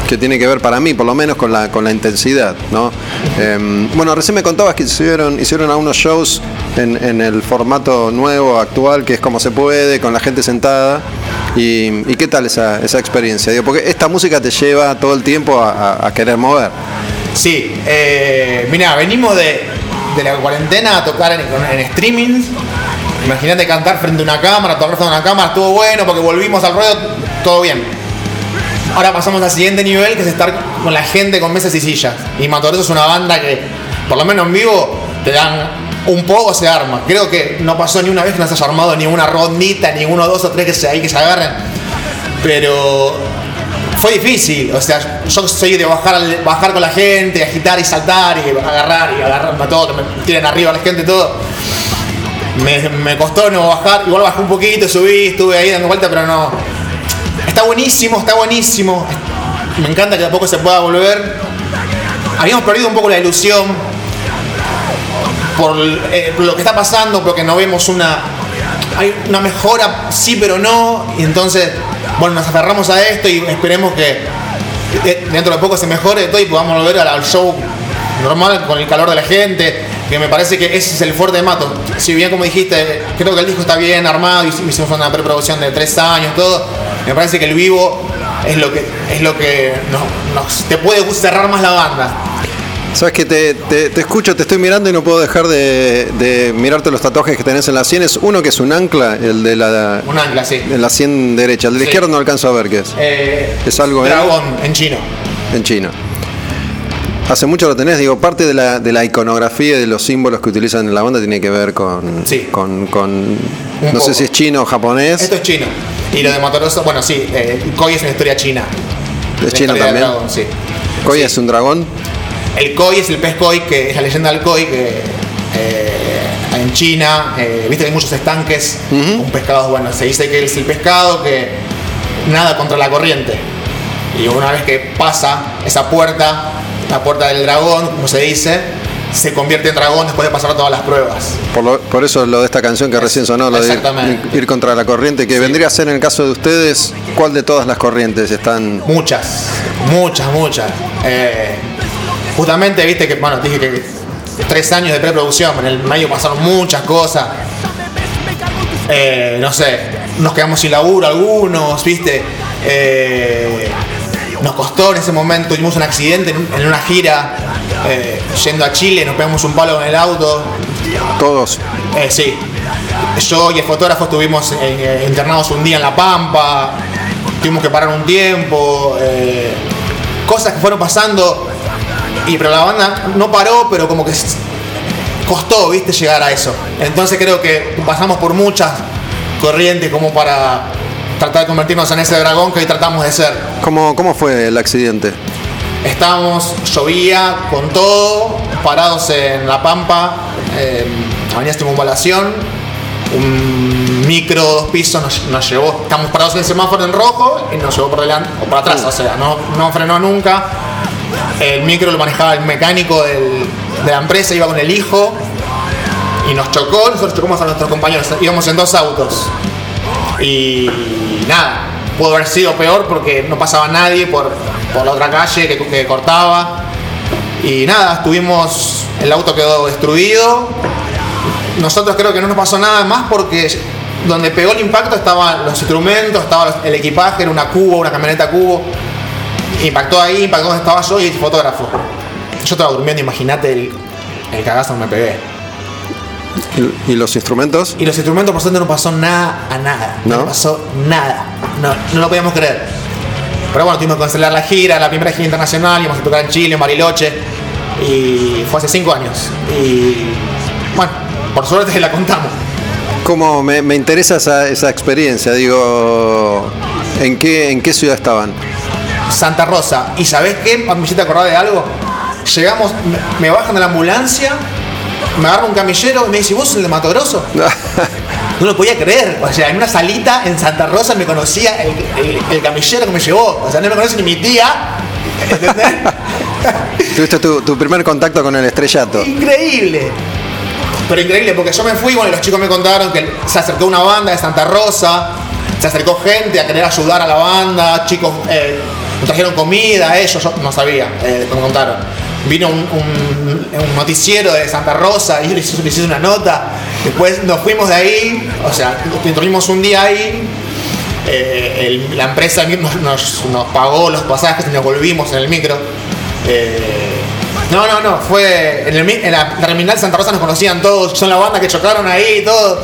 que tiene que ver para mí, por lo menos, con la, con la intensidad, ¿no? Em, bueno, recién me contabas que hicieron, hicieron algunos shows en, en el formato nuevo, actual, que es como se puede, con la gente sentada. ¿Y, qué tal esa, esa experiencia? Digo, porque esta música te lleva todo el tiempo a, a- a querer mover. Sí, eh, mira, venimos de, de la cuarentena a tocar en, en streaming. Imagínate cantar frente a una cámara, tocar frente a una cámara, estuvo bueno porque volvimos al ruedo, todo bien. Ahora pasamos al siguiente nivel, que es estar con la gente con mesas y sillas. Y Matoroso es una banda que, por lo menos en vivo, te dan un poco, se arma. Creo que no pasó ni una vez que no se haya armado ni una rondita, ni uno, dos o tres que se, ahí que se agarren. Pero fue difícil. O sea, yo soy de bajar, bajar con la gente, agitar y saltar y agarrar y agarrarme a todo, que me tiren arriba a la gente, todo. Me, me costó no bajar, igual bajé un poquito, subí, estuve ahí dando vuelta, pero no. Está buenísimo, está buenísimo. Me encanta que de a poco se pueda volver. Habíamos perdido un poco la ilusión por, eh, por lo que está pasando, porque no vemos una. Hay una mejora, sí, pero no. Y entonces, bueno, nos aferramos a esto y esperemos que dentro de poco se mejore todo y podamos volver al show normal con el calor de la gente. Que me parece que ese es el fuerte de Mato. Si bien, como dijiste, creo que el disco está bien armado, hicimos una preproducción de tres años, todo. Me parece que el vivo es lo que, es lo que nos- nos- te puede cerrar más la banda. Sabes que te, te- te escucho, te estoy mirando y no puedo dejar de, de mirarte los tatuajes que tenés en las sienes. Uno que es un ancla, el de la, Un ancla, sí. de la sien derecha. El de la Sí. izquierda no alcanzo a ver qué es. Eh, Es algo en- dragón en chino. en chino. Hace mucho lo tenés, digo, parte de la, de la iconografía y de los símbolos que utilizan en la banda tiene que ver con. Sí. con, con- no poco. sé si es chino o japonés. Esto es chino. Y lo de Motoroso, bueno, sí, eh, Koi es una historia china. ¿Es chino también? dragón, sí. Koi Sí. es un dragón. El koi es el pez koi, que es la leyenda del koi, que eh, en China, eh, viste que hay muchos estanques con pescados. Bueno, se dice que es el pescado que nada contra la corriente. Y una vez que pasa esa puerta, la puerta del dragón, como se dice, se convierte en dragón después de pasar todas las pruebas. Por, lo- por eso lo de esta canción que Es- recién sonó, lo de ir, contra la corriente, que vendría a ser en el caso de ustedes, ¿cuál de todas las corrientes están? Muchas, muchas, muchas. Eh, justamente, viste que, bueno, dije que tres años de preproducción, en el medio pasaron muchas cosas. Eh, no sé, nos quedamos sin laburo algunos, viste. Eh, nos costó en ese momento, tuvimos un accidente en, un- en una gira, eh, yendo a Chile, nos pegamos un palo en el auto. Todos. Eh, sí. Yo y el fotógrafo estuvimos eh, internados un día en La Pampa, tuvimos que parar un tiempo, cosas que fueron pasando, y pero la banda no paró, pero como que costó, viste, llegar a eso. Entonces creo que pasamos por muchas corrientes como para tratar de convertirnos en ese dragón que hoy tratamos de ser. ¿Cómo, cómo fue el accidente? Estábamos, llovía con todo, parados en La Pampa, en Avenida Circunvalación, un micro dos pisos nos, nos llevó, estamos parados en el semáforo en rojo y nos llevó por delante o por atrás, o sea, no, no frenó nunca. El micro lo manejaba el mecánico del- de la empresa, iba con el hijo y nos chocó, nosotros chocamos a nuestros compañeros, íbamos en dos autos. Y nada, pudo haber sido peor porque no pasaba nadie por, por la otra calle que, cortaba. Y nada, estuvimos, el auto quedó destruido. Nosotros creo que no nos pasó nada más porque donde pegó el impacto estaban los instrumentos, estaba el equipaje, era una cubo, una camioneta cubo. Impactó ahí, impactó donde estaba yo y el fotógrafo. Yo estaba durmiendo, imagínate el, el cagazo que me pegué. ¿Y, y los instrumentos? Y los instrumentos, por suerte, no pasó nada a nada. No, ¿No? pasó nada. No, no lo podíamos creer. Pero bueno, tuvimos que cancelar la gira, la primera gira internacional, íbamos a tocar en Chile, en Bariloche. Y fue hace cinco años. Y bueno, por suerte la contamos. ¿Cómo me, me interesa esa, esa experiencia? Digo, ¿en qué, ¿en qué ciudad estaban? Santa Rosa. ¿Y sabés qué? Me hiciste acordar de algo. Llegamos, me, me bajan de la ambulancia, me agarra un camillero y me dice, ¿vos sos el de Mato Grosso? No lo podía creer. O sea, en una salita en Santa Rosa me conocía el, el- el camillero que me llevó. O sea, no me conoce ni mi tía. ¿Entendés? Tuviste tu, tu primer contacto con el estrellato. increíble. Pero increíble, porque yo me fui, bueno, y los chicos me contaron que se acercó una banda de Santa Rosa, se acercó gente a querer ayudar a la banda, chicos eh, trajeron comida, ellos, yo no sabía, eh, me contaron. Vino un, un- un noticiero de Santa Rosa y yo les hice, les hice una nota. Después nos fuimos de ahí, o sea, estuvimos un día ahí. eh, el- la empresa nos, nos- nos pagó los pasajes y nos volvimos en el micro. Eh, no, no, no, fue en, el en la terminal Santa Rosa nos conocían todos, son la banda que chocaron ahí y todo.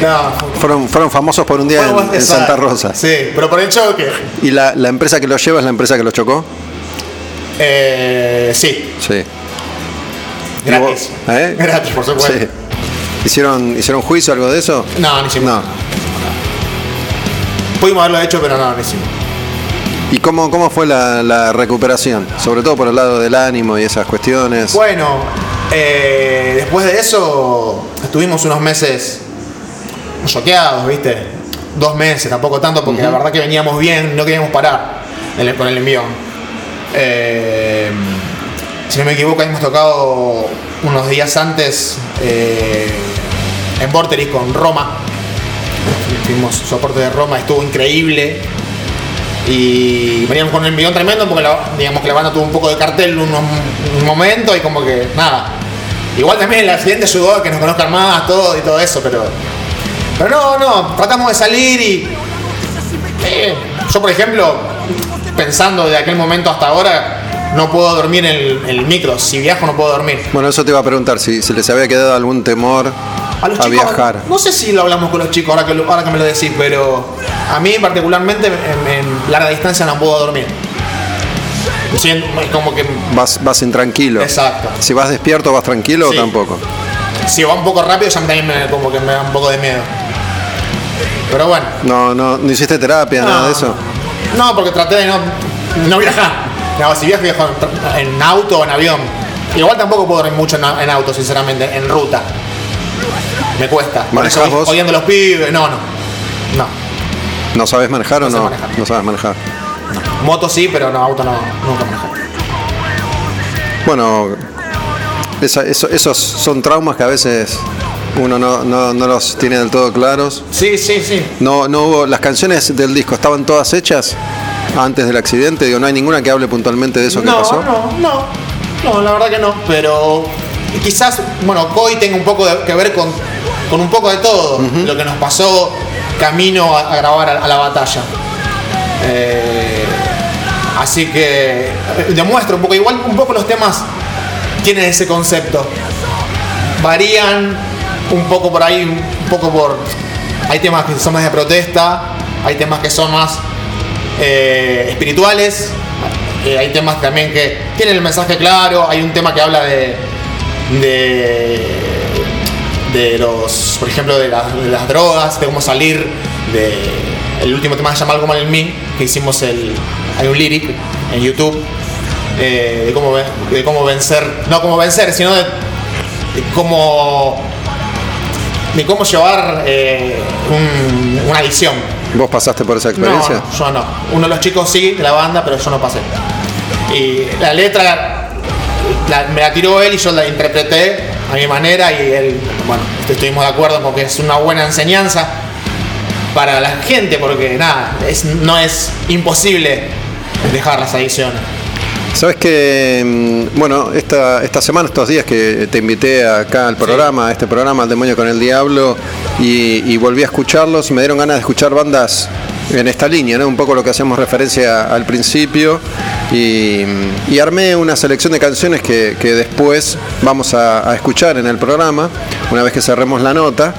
No, Fueron, fueron famosos por un día en Santa Rosa. Sí, pero por el choque. ¿Y la, la empresa que los lleva es la empresa que los chocó? Eh, sí, Sí. gratis. ¿Eh? Gratis, por supuesto. Sí. ¿Hicieron, ¿Hicieron juicio o algo de eso? No, ni hicimos. No. Pudimos haberlo hecho, pero no, no hicimos. ¿Y cómo, cómo fue la, la recuperación? Sobre todo por el lado del ánimo y esas cuestiones. Bueno, eh, después de eso estuvimos unos meses choqueados, ¿viste? Dos meses, tampoco tanto, porque la verdad que veníamos bien, no queríamos parar con el envío. Eh, si no me equivoco, hemos tocado unos días antes eh, en Vorteris con Roma. Tuvimos soporte de Roma, estuvo increíble. Y veníamos con un envión tremendo porque la, digamos que la banda tuvo un poco de cartel un, un momento y como que nada. Igual también el accidente ayudó a que nos conozcan más, todo y todo eso, pero. Pero no, no, tratamos de salir y. eh, yo por ejemplo, pensando de aquel momento hasta ahora, no puedo dormir en el, micro. Si viajo no puedo dormir. Bueno, eso te iba a preguntar, si, si les había quedado algún temor A los a chicos, viajar. no sé si lo hablamos con los chicos ahora que, lo- ahora que me lo decís, pero a mí particularmente en, en larga distancia no puedo dormir. Como que Vas, vas intranquilo. Exacto. Si vas despierto, vas tranquilo Sí. o tampoco. si va un poco rápido ya también me, como que me da un poco de miedo. Pero bueno. No, no, no hiciste terapia, nada de eso. No, porque traté de no, no viajar. No, si viajo, viajo en, auto o en avión. Igual tampoco puedo dormir mucho en, en auto, sinceramente, en ruta. Me cuesta. ¿Manejás vos? Odiando a los pibes. No, no. No. ¿No sabes manejar o No sé no? manejar. No sabes manejar. Moto sí, pero no, auto no. Nunca manejé. Bueno, esa- eso- esos son traumas que a veces uno no, no- no los tiene del todo claros. Sí, sí, sí. No, no hubo, las canciones del disco estaban todas hechas antes del accidente. Digo, no hay ninguna que hable puntualmente de eso que no, pasó. no, no. No, la verdad que no. Pero quizás, bueno, Koi tenga un poco de- que ver con, con un poco de todo. Lo que nos pasó camino a, a grabar a, a la batalla. Eh, así que eh, demuestra un poco, igual un poco los temas tienen ese concepto. Varían un poco por ahí, un poco por... Hay temas que son más de protesta, hay temas que son más eh, espirituales, eh, hay temas también que tienen el mensaje claro, hay un tema que habla de... de de los, por ejemplo, de, las- drogas, de cómo salir de el último tema se llama Algo mal en mí, que hicimos el hay un lyric en YouTube eh, de cómo de cómo vencer, no cómo vencer, sino de cómo de cómo llevar eh, un- una adicción. ¿Vos pasaste por esa experiencia? no, yo no. Uno de los chicos sí, de la banda, pero yo no pasé. Y la letra la- me la tiró él y yo la interpreté a mi manera y él, bueno, estuvimos de acuerdo porque es una buena enseñanza para la gente porque nada, es, no es imposible dejar las adicciones. Sabes que, mm, bueno, esta, esta semana, estos días que te invité acá al programa, a este programa, El Demonio con el Diablo, y, y volví a escucharlos, me dieron ganas de escuchar bandas en esta línea, ¿no? Un poco lo que hacíamos referencia al principio, y, y armé una selección de canciones que, que después vamos a, a escuchar en el programa, una vez que cerremos la nota.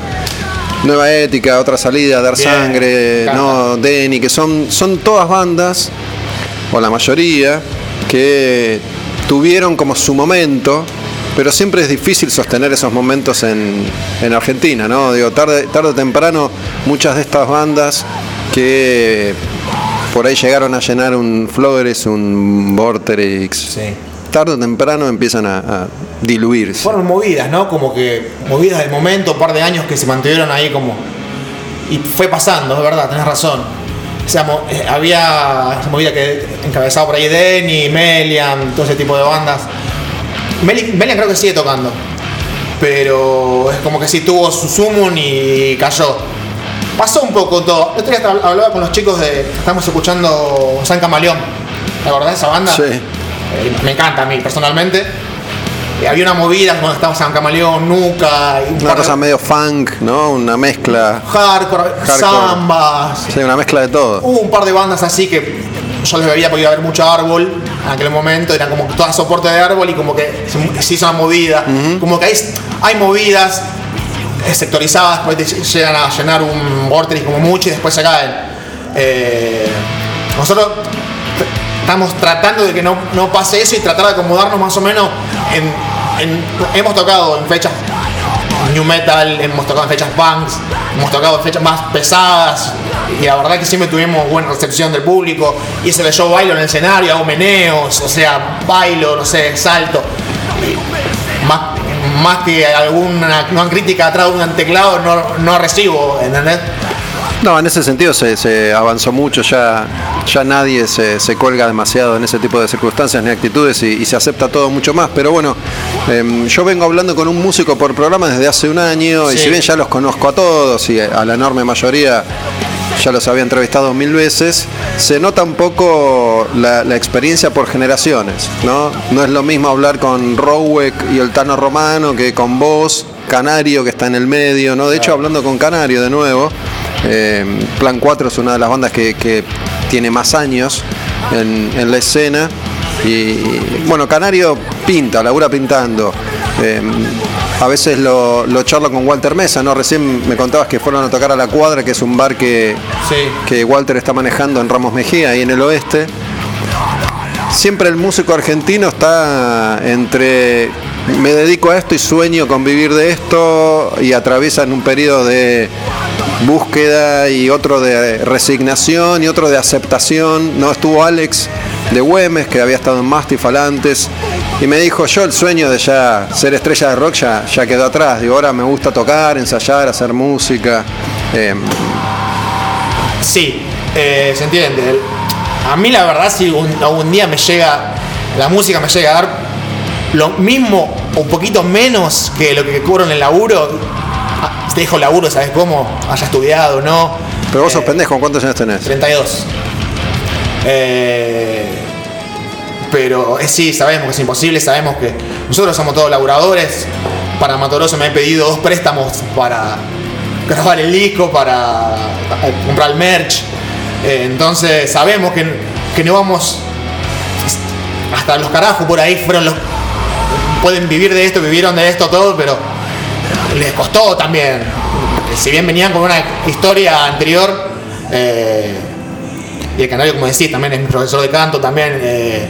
Nueva Ética, Otra Salida, Dar Bien, Sangre, no, Denny, que son, son todas bandas o la mayoría, que tuvieron como su momento, pero siempre es difícil sostener esos momentos en, en Argentina, ¿no? Digo, tarde, tarde o temprano, muchas de estas bandas que por ahí llegaron a llenar un Flores, un Vorterix, Sí. tarde o temprano empiezan a, a diluirse. Fueron movidas, ¿no? Como que movidas del momento, un par de años que se mantuvieron ahí como... Y fue pasando, es verdad, tenés razón. O sea, mo- eh, había esa movida que encabezaba por ahí Denny, Melian, todo ese tipo de bandas. Meli- Melian creo que sigue tocando. Pero es como que sí tuvo su sumum y cayó. Pasó un poco todo. El otro día hab- hablaba con los chicos de. Estamos escuchando San Camaleón. ¿Te acordás de esa banda? Sí. Eh, me encanta a mí personalmente. Eh, había una movida cuando estaba San Camaleón, Nuca, y un Una de- cosa medio funk, ¿no? Una mezcla, hardcore, Hardcore. zambas. sí, una mezcla de todo. Hubo un par de bandas así que yo les había podido ver mucho árbol en aquel momento, eran como todas soporte de árbol y como que se, se hizo una movida. Como que hay, hay movidas sectorizadas, te llegan a llenar un vortex como mucho y después se caen. Eh, nosotros estamos tratando de que no, no pase eso y tratar de acomodarnos más o menos en- hemos tocado en fechas new metal, hemos tocado en fechas punks, hemos tocado en fechas más pesadas y la verdad que siempre tuvimos buena recepción del público y ese de yo bailo en el escenario, hago meneos, o sea, bailo, no sé, salto. Más, más que alguna una crítica atrás de un teclado no, no recibo, ¿entendés? No, en ese sentido se, se avanzó mucho, ya, ya nadie se, se colga demasiado en ese tipo de circunstancias ni actitudes y, y se acepta todo mucho más. Pero bueno, em, yo vengo hablando con un músico por programa desde hace un año y si bien ya los conozco a todos y a la enorme mayoría ya los había entrevistado mil veces, se nota un poco la, la experiencia por generaciones, ¿no? No es lo mismo hablar con Rowek y el Tano Romano que con vos, Canario que está en el medio, ¿no? De hecho, hablando con Canario de nuevo, eh, Plan 4 es una de las bandas que, que tiene más años en, en la escena. Y, y, bueno, Canario pinta, labura pintando. Eh, a veces lo, lo charlo con Walter Mesa, ¿no? Recién me contabas que fueron a tocar a La Cuadra, que es un bar que, Sí. que Walter está manejando en Ramos Mejía, ahí en el oeste. Siempre el músico argentino está entre me dedico a esto y sueño con vivir de esto y atraviesan un periodo de búsqueda y otro de resignación y otro de aceptación. No estuvo Alex de Güemes, que había estado en Mastifal antes, y me dijo, yo el sueño de ya ser estrella de rock ya, ya quedó atrás. Digo, ahora me gusta tocar, ensayar, hacer música. Eh, Sí, eh, se entiende. A mí la verdad si un, algún día me llega, la música me llega a dar lo mismo o un poquito menos que lo que cobro en el laburo, te dejo laburo, ¿sabes cómo? Haya estudiado, ¿no? pero vos sos Eh, pendejo, ¿cuántos años tenés? 32. Eh, pero eh, sí, sabemos que es imposible, sabemos que nosotros somos todos laburadores. Para Matoroso me he pedido dos préstamos para grabar el disco, para eh, comprar el merch. Eh, entonces sabemos que, que no vamos hasta los carajos por ahí fueron los pueden vivir de esto, vivieron de esto todo, pero les costó también. Si bien venían con una historia anterior, eh, y el canario, como decís, también es mi profesor de canto, también eh,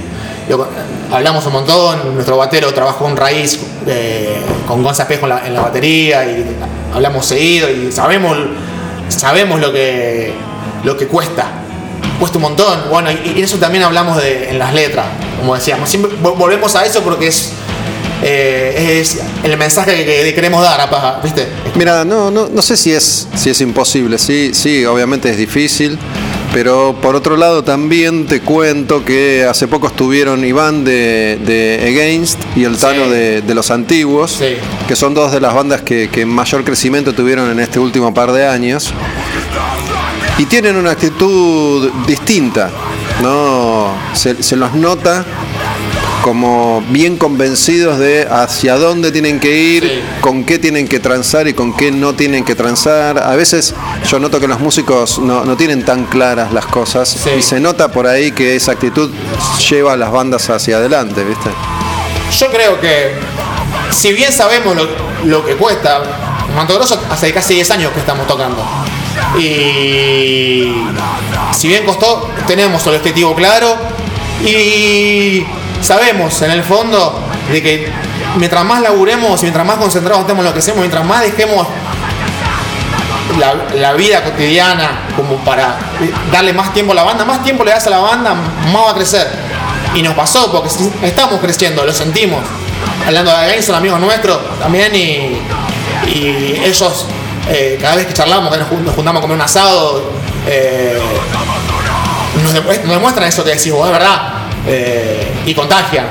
hablamos un montón, nuestro batero trabajó en raíz eh, con Gonza Espejo en la, batería y hablamos seguido y sabemos, sabemos lo que, lo que cuesta. Cuesta un montón. Bueno, y, eso también hablamos en las letras, como decíamos. Siempre vol- volvemos a eso porque es, eh, es el mensaje que, que queremos dar, apa, ¿viste? Mira, no, no, no sé si es, si es imposible, sí, sí, obviamente es difícil, pero por otro lado también te cuento que hace poco estuvieron Iván de, de Against y el Tano Sí. de, de los antiguos, Sí. que son dos de las bandas que, que mayor crecimiento tuvieron en este último par de años. Y tienen una actitud distinta, ¿no? Se, se los nota como bien convencidos de hacia dónde tienen que ir, Sí. con qué tienen que transar y con qué no tienen que transar. A veces yo noto que los músicos no, no tienen tan claras las cosas Sí. y se nota por ahí que esa actitud lleva a las bandas hacia adelante, ¿viste? Yo creo que, si bien sabemos lo, lo que cuesta, Mato Grosso hace casi 10 años que estamos tocando. Y si bien costó, tenemos el objetivo claro y sabemos en el fondo de que mientras más laburemos y mientras más concentrados estemos en lo que hacemos, mientras más dejemos la, vida cotidiana como para darle más tiempo a la banda, más tiempo le das a la banda, más va a crecer. Y nos pasó porque estamos creciendo, lo sentimos. Hablando de Gain, son amigos nuestros también y, y ellos, eh, cada vez que charlamos, que nos jun- nos juntamos a comer un asado, eh, nos, demuest- nos demuestran eso que decimos, "Oh, es verdad, eh, y contagia.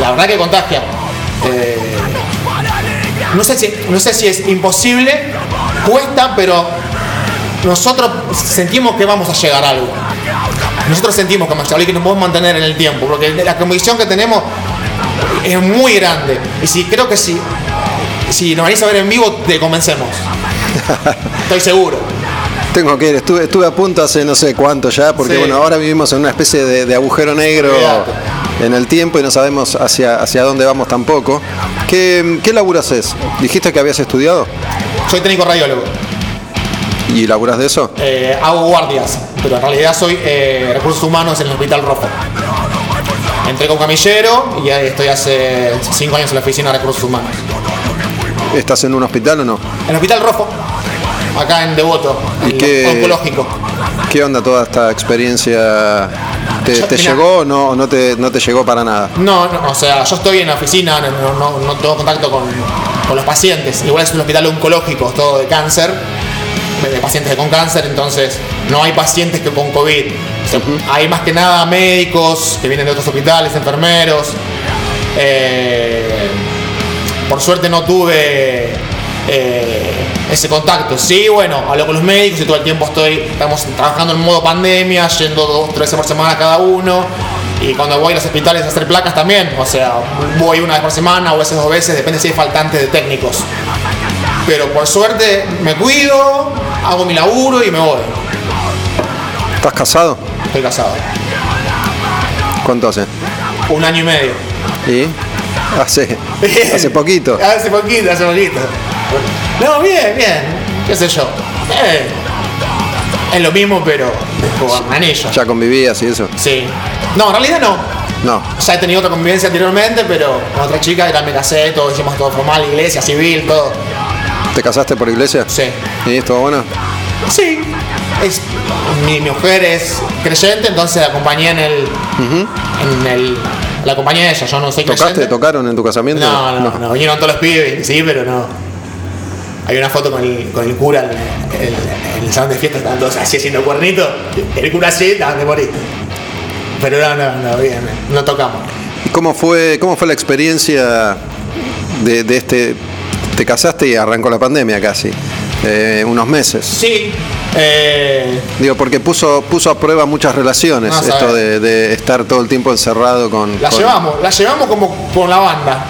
La verdad que contagia. Eh, no sé si, no sé si es imposible, cuesta, pero nosotros sentimos que vamos a llegar a algo. Nosotros sentimos que vamos a llegar y que nos podemos mantener en el tiempo, porque la convicción que tenemos es muy grande. Y si creo que si, si nos venís a ver en vivo, te convencemos. Estoy seguro. Tengo que ir, estuve, estuve a punto hace no sé cuánto ya, porque Sí. bueno, ahora vivimos en una especie de, de agujero negro en el tiempo y no sabemos hacia, hacia dónde vamos tampoco. ¿Qué, qué laburo haces? Dijiste que habías estudiado Soy técnico radiólogo. y laburas de eso. Eh, hago guardias, pero en realidad soy eh, recursos humanos en el Hospital Rojo. Entré con camillero y estoy hace cinco años en la oficina de recursos humanos. ¿Estás en un hospital o no? En el Hospital Rojo, acá en Devoto, ¿Y qué- oncológico. ¿Qué onda toda esta experiencia? ¿Te, Yo- te mirá. llegó o no, no, te, no te llegó para nada? No, no, o sea, yo estoy en la oficina, no, no, no tengo contacto con, con los pacientes. Igual es un hospital oncológico, todo de cáncer, de pacientes con cáncer, entonces no hay pacientes que con COVID. O sea, Hay más que nada médicos que vienen de otros hospitales, enfermeros. Eh, por suerte no tuve eh, ese contacto. Sí, bueno, hablo con los médicos y todo el tiempo estoy, estamos trabajando en modo pandemia, yendo dos, tres veces por semana cada uno. Y cuando voy a los hospitales a hacer placas también, o sea, voy una vez por semana o a veces dos veces, depende si hay faltantes de técnicos. Pero por suerte me cuido, hago mi laburo y me voy. ¿Estás casado? Estoy casado. ¿Cuánto hace? Un año y medio. ¿Y? Hace, hace poquito. Hace poquito, hace poquito. No, bien, bien. ¿Qué sé yo? Eh, es lo mismo, pero con anillo. ¿Ya convivías y eso? Sí. No, en realidad no. No. Ya he tenido otra convivencia anteriormente, pero con otra chica era me casé, todo hicimos todo formal, iglesia, civil, todo. ¿Te casaste por iglesia? Sí. ¿Y estuvo bueno? Sí. Es, mi, mi mujer es creyente, entonces la acompañé en el. En el. La acompañé a ella, yo no soy ¿Tocaste? creyente. ¿Tocaron en tu casamiento? No, no, no, vinieron todos los pibes, sí, pero no. Hay una foto con el, con el cura en, en- en el salón de fiesta, estaban todos así haciendo cuernito. El cura así, estaban de morir. Pero no, no, no, bien, no tocamos. ¿Y ¿Cómo fue, cómo fue la experiencia de, de este... Te casaste y arrancó la pandemia casi. eh, unos meses. Sí, eh, Digo, porque puso, puso a prueba muchas relaciones No, esto de, de estar todo el tiempo encerrado con... la con- llevamos, la llevamos como con la banda.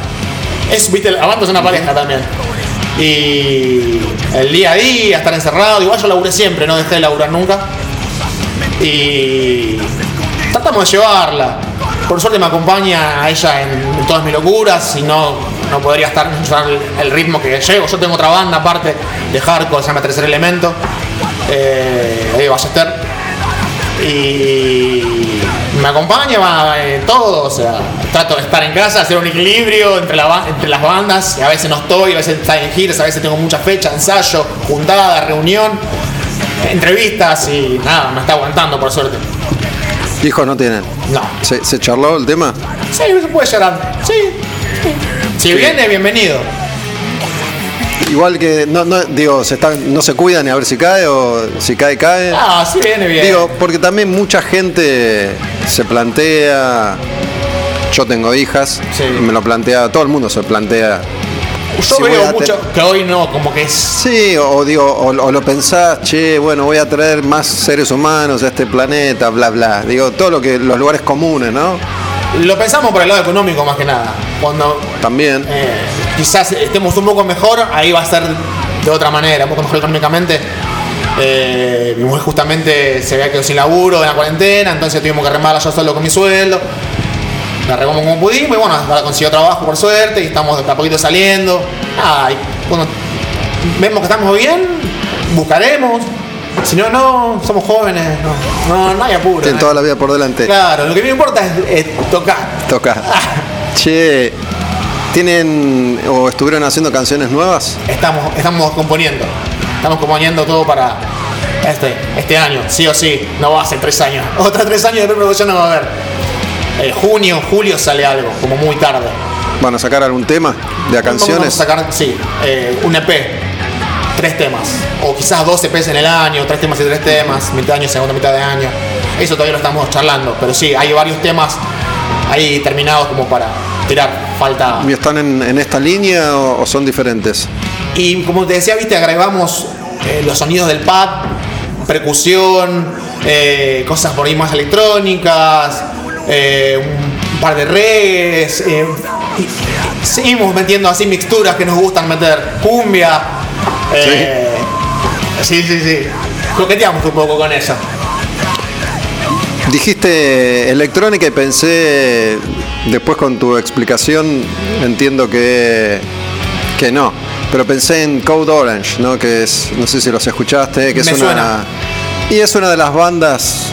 Es, viste, la banda es una pareja también. Y el día a día, estar encerrado, igual yo laburé siempre, no dejé de laburar nunca. Y tratamos de llevarla. Por suerte me acompaña a ella en, todas mis locuras, si no, no podría estar el, el ritmo que llevo. Yo tengo otra banda aparte de hardcore, se llama Tercer Elemento, eh, de Ballester. Y me acompaña va, en todo, o sea, trato de estar en casa, hacer un equilibrio entre, la, ba- entre las bandas, y a veces no estoy, a veces está en giras, a veces tengo mucha fecha, ensayo, juntada, reunión, entrevistas y nada, me está aguantando por suerte. Hijos no tienen. No. ¿Se, se charló el tema? Sí, se puede llorar. Sí. sí. Si viene, bienvenido. Igual que, no, no, digo, se están, no se cuidan ni a ver si cae o si cae, cae. Ah, si viene, bien. Digo, porque también mucha gente se plantea. Yo tengo hijas, Sí. me lo plantea, todo el mundo se plantea. yo si veo mucho que hoy no, como que es. Sí, o digo, o, o lo pensás, che, bueno, voy a traer más seres humanos a este planeta, bla, bla. Digo, todo lo que, los lugares comunes, ¿no? Lo pensamos por el lado económico más que nada. Cuando También. eh, quizás estemos un poco mejor, ahí va a ser de otra manera, un poco mejor económicamente. Eh, mi mujer justamente se había quedado sin laburo en la cuarentena, entonces tuvimos que remarla yo solo con mi sueldo. La remamos como pudimos y bueno, ahora consiguió trabajo por suerte y estamos de a poquito saliendo. Nada, y cuando vemos que estamos bien, buscaremos. Si no, no, somos jóvenes, no, no, no hay apuro. Tienen no toda la vida por delante. Claro, lo que me importa es, es tocar. Toca. Che, ¿tienen o estuvieron haciendo canciones nuevas? Estamos, estamos componiendo. Estamos componiendo todo para este, este año, sí o sí. No va a ser tres años. Otros tres años de preproducción no va a haber. Eh, junio, julio sale algo, como muy tarde. ¿Van a sacar algún tema de a Vamos canciones? a sacar, sí, eh, un EP. Tres temas. O quizás dos EPs en el año, tres temas y tres temas, mitad de año, segunda mitad de año. Eso todavía lo estamos charlando. Pero sí, hay varios temas ahí terminados como para tirar. Falta ¿Y están en, en esta línea o, o son diferentes? Y como te decía, viste, agregamos eh, los sonidos del pad, percusión, eh, cosas por ahí más electrónicas, eh, un par de y seguimos metiendo así mixturas que nos gustan meter. Cumbia. eh, sí, sí, sí. Coqueteamos un poco con eso. Dijiste electrónica y pensé, después con tu explicación, entiendo que, que no. Pero pensé en Code Orange, ¿no? Que es, no sé si los escuchaste, que es Me una. suena. Y es una de las bandas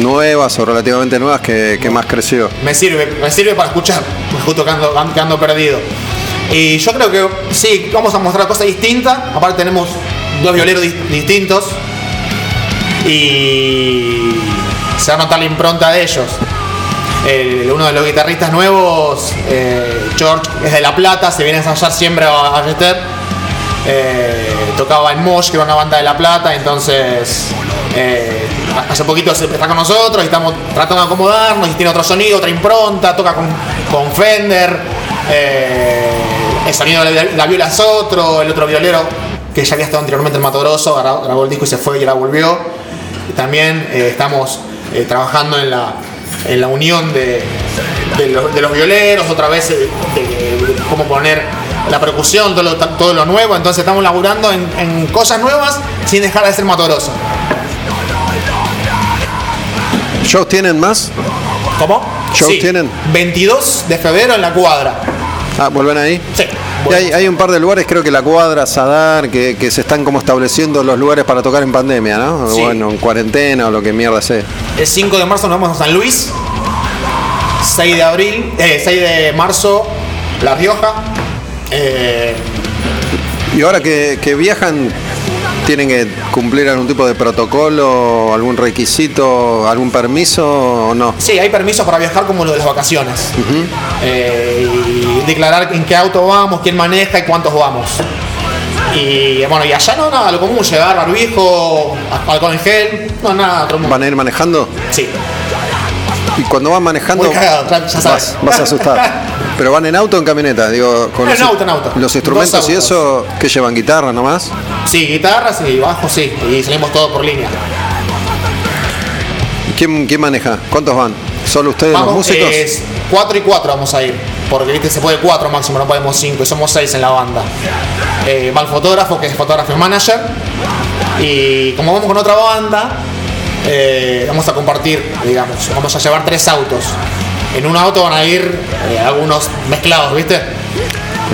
nuevas o relativamente nuevas que, que más creció. Me sirve, me sirve para escuchar, justo que ando, que ando perdido. Y yo creo que sí, vamos a mostrar cosas distintas. Aparte tenemos dos violeros dis- distintos. Y se va a notar la impronta de ellos. Uno de los guitarristas nuevos, eh, George, es de La Plata, se viene a ensayar siempre a Ballester. Eh, tocaba en Mosh, que era una banda de La Plata, entonces eh, hace poquito se está con nosotros y estamos tratando de acomodarnos y tiene otro sonido, otra impronta, toca con, con Fender, el sonido de la, la viola es otro, el otro violero que ya había estado anteriormente en Mato Grosso, grabó, el disco y se fue y ahora volvió. También estamos trabajando en la, en la unión de, de los, de los violeros, otra vez eh, de, cómo poner la percusión, todo lo, todo lo nuevo. Entonces estamos laburando en, en cosas nuevas sin dejar de ser Mato Grosso. ¿Shows tienen más? ¿Cómo? ¿Shows tienen? 22 de febrero en la cuadra. Ah, ¿vuelven ahí? Sí. Y hay, hay un par de lugares, creo que la cuadra, Sadar, que, que se están como estableciendo los lugares para tocar en pandemia, ¿no? Sí. Bueno, en cuarentena o lo que mierda sea. El 5 de marzo nos vamos a San Luis. 6 de abril, eh, 6 de marzo, La Rioja. Eh, Y ahora que, que viajan, ¿tienen que cumplir algún tipo de protocolo, algún requisito, algún permiso o no? sí, hay permisos para viajar como lo de las vacaciones. Eh, y declarar en qué auto vamos, quién maneja y cuántos vamos. Y bueno, y allá no nada, lo común, llegar barbijo, alcohol en gel, no nada, otro mundo. ¿Van a ir manejando? Sí, Y cuando van manejando, muy cagado, ya sabes. vas, vas a asustar. ¿Pero van en auto o en camioneta? Digo, con En auto, en auto. Los instrumentos y eso, que llevan guitarra nomás? Sí, guitarras y bajo, sí, y salimos todos por línea. ¿Quién, quién maneja? ¿Cuántos van? ¿Solo ustedes los músicos? es 4 y 4 vamos a ir. Porque viste, se puede 4 máximo, no podemos 5 y somos 6 en la banda. Eh, va el fotógrafo, que es fotógrafo y manager. Y como vamos con otra banda, eh, vamos a compartir, digamos, vamos a llevar tres autos. En un auto van a ir eh, algunos mezclados, ¿viste?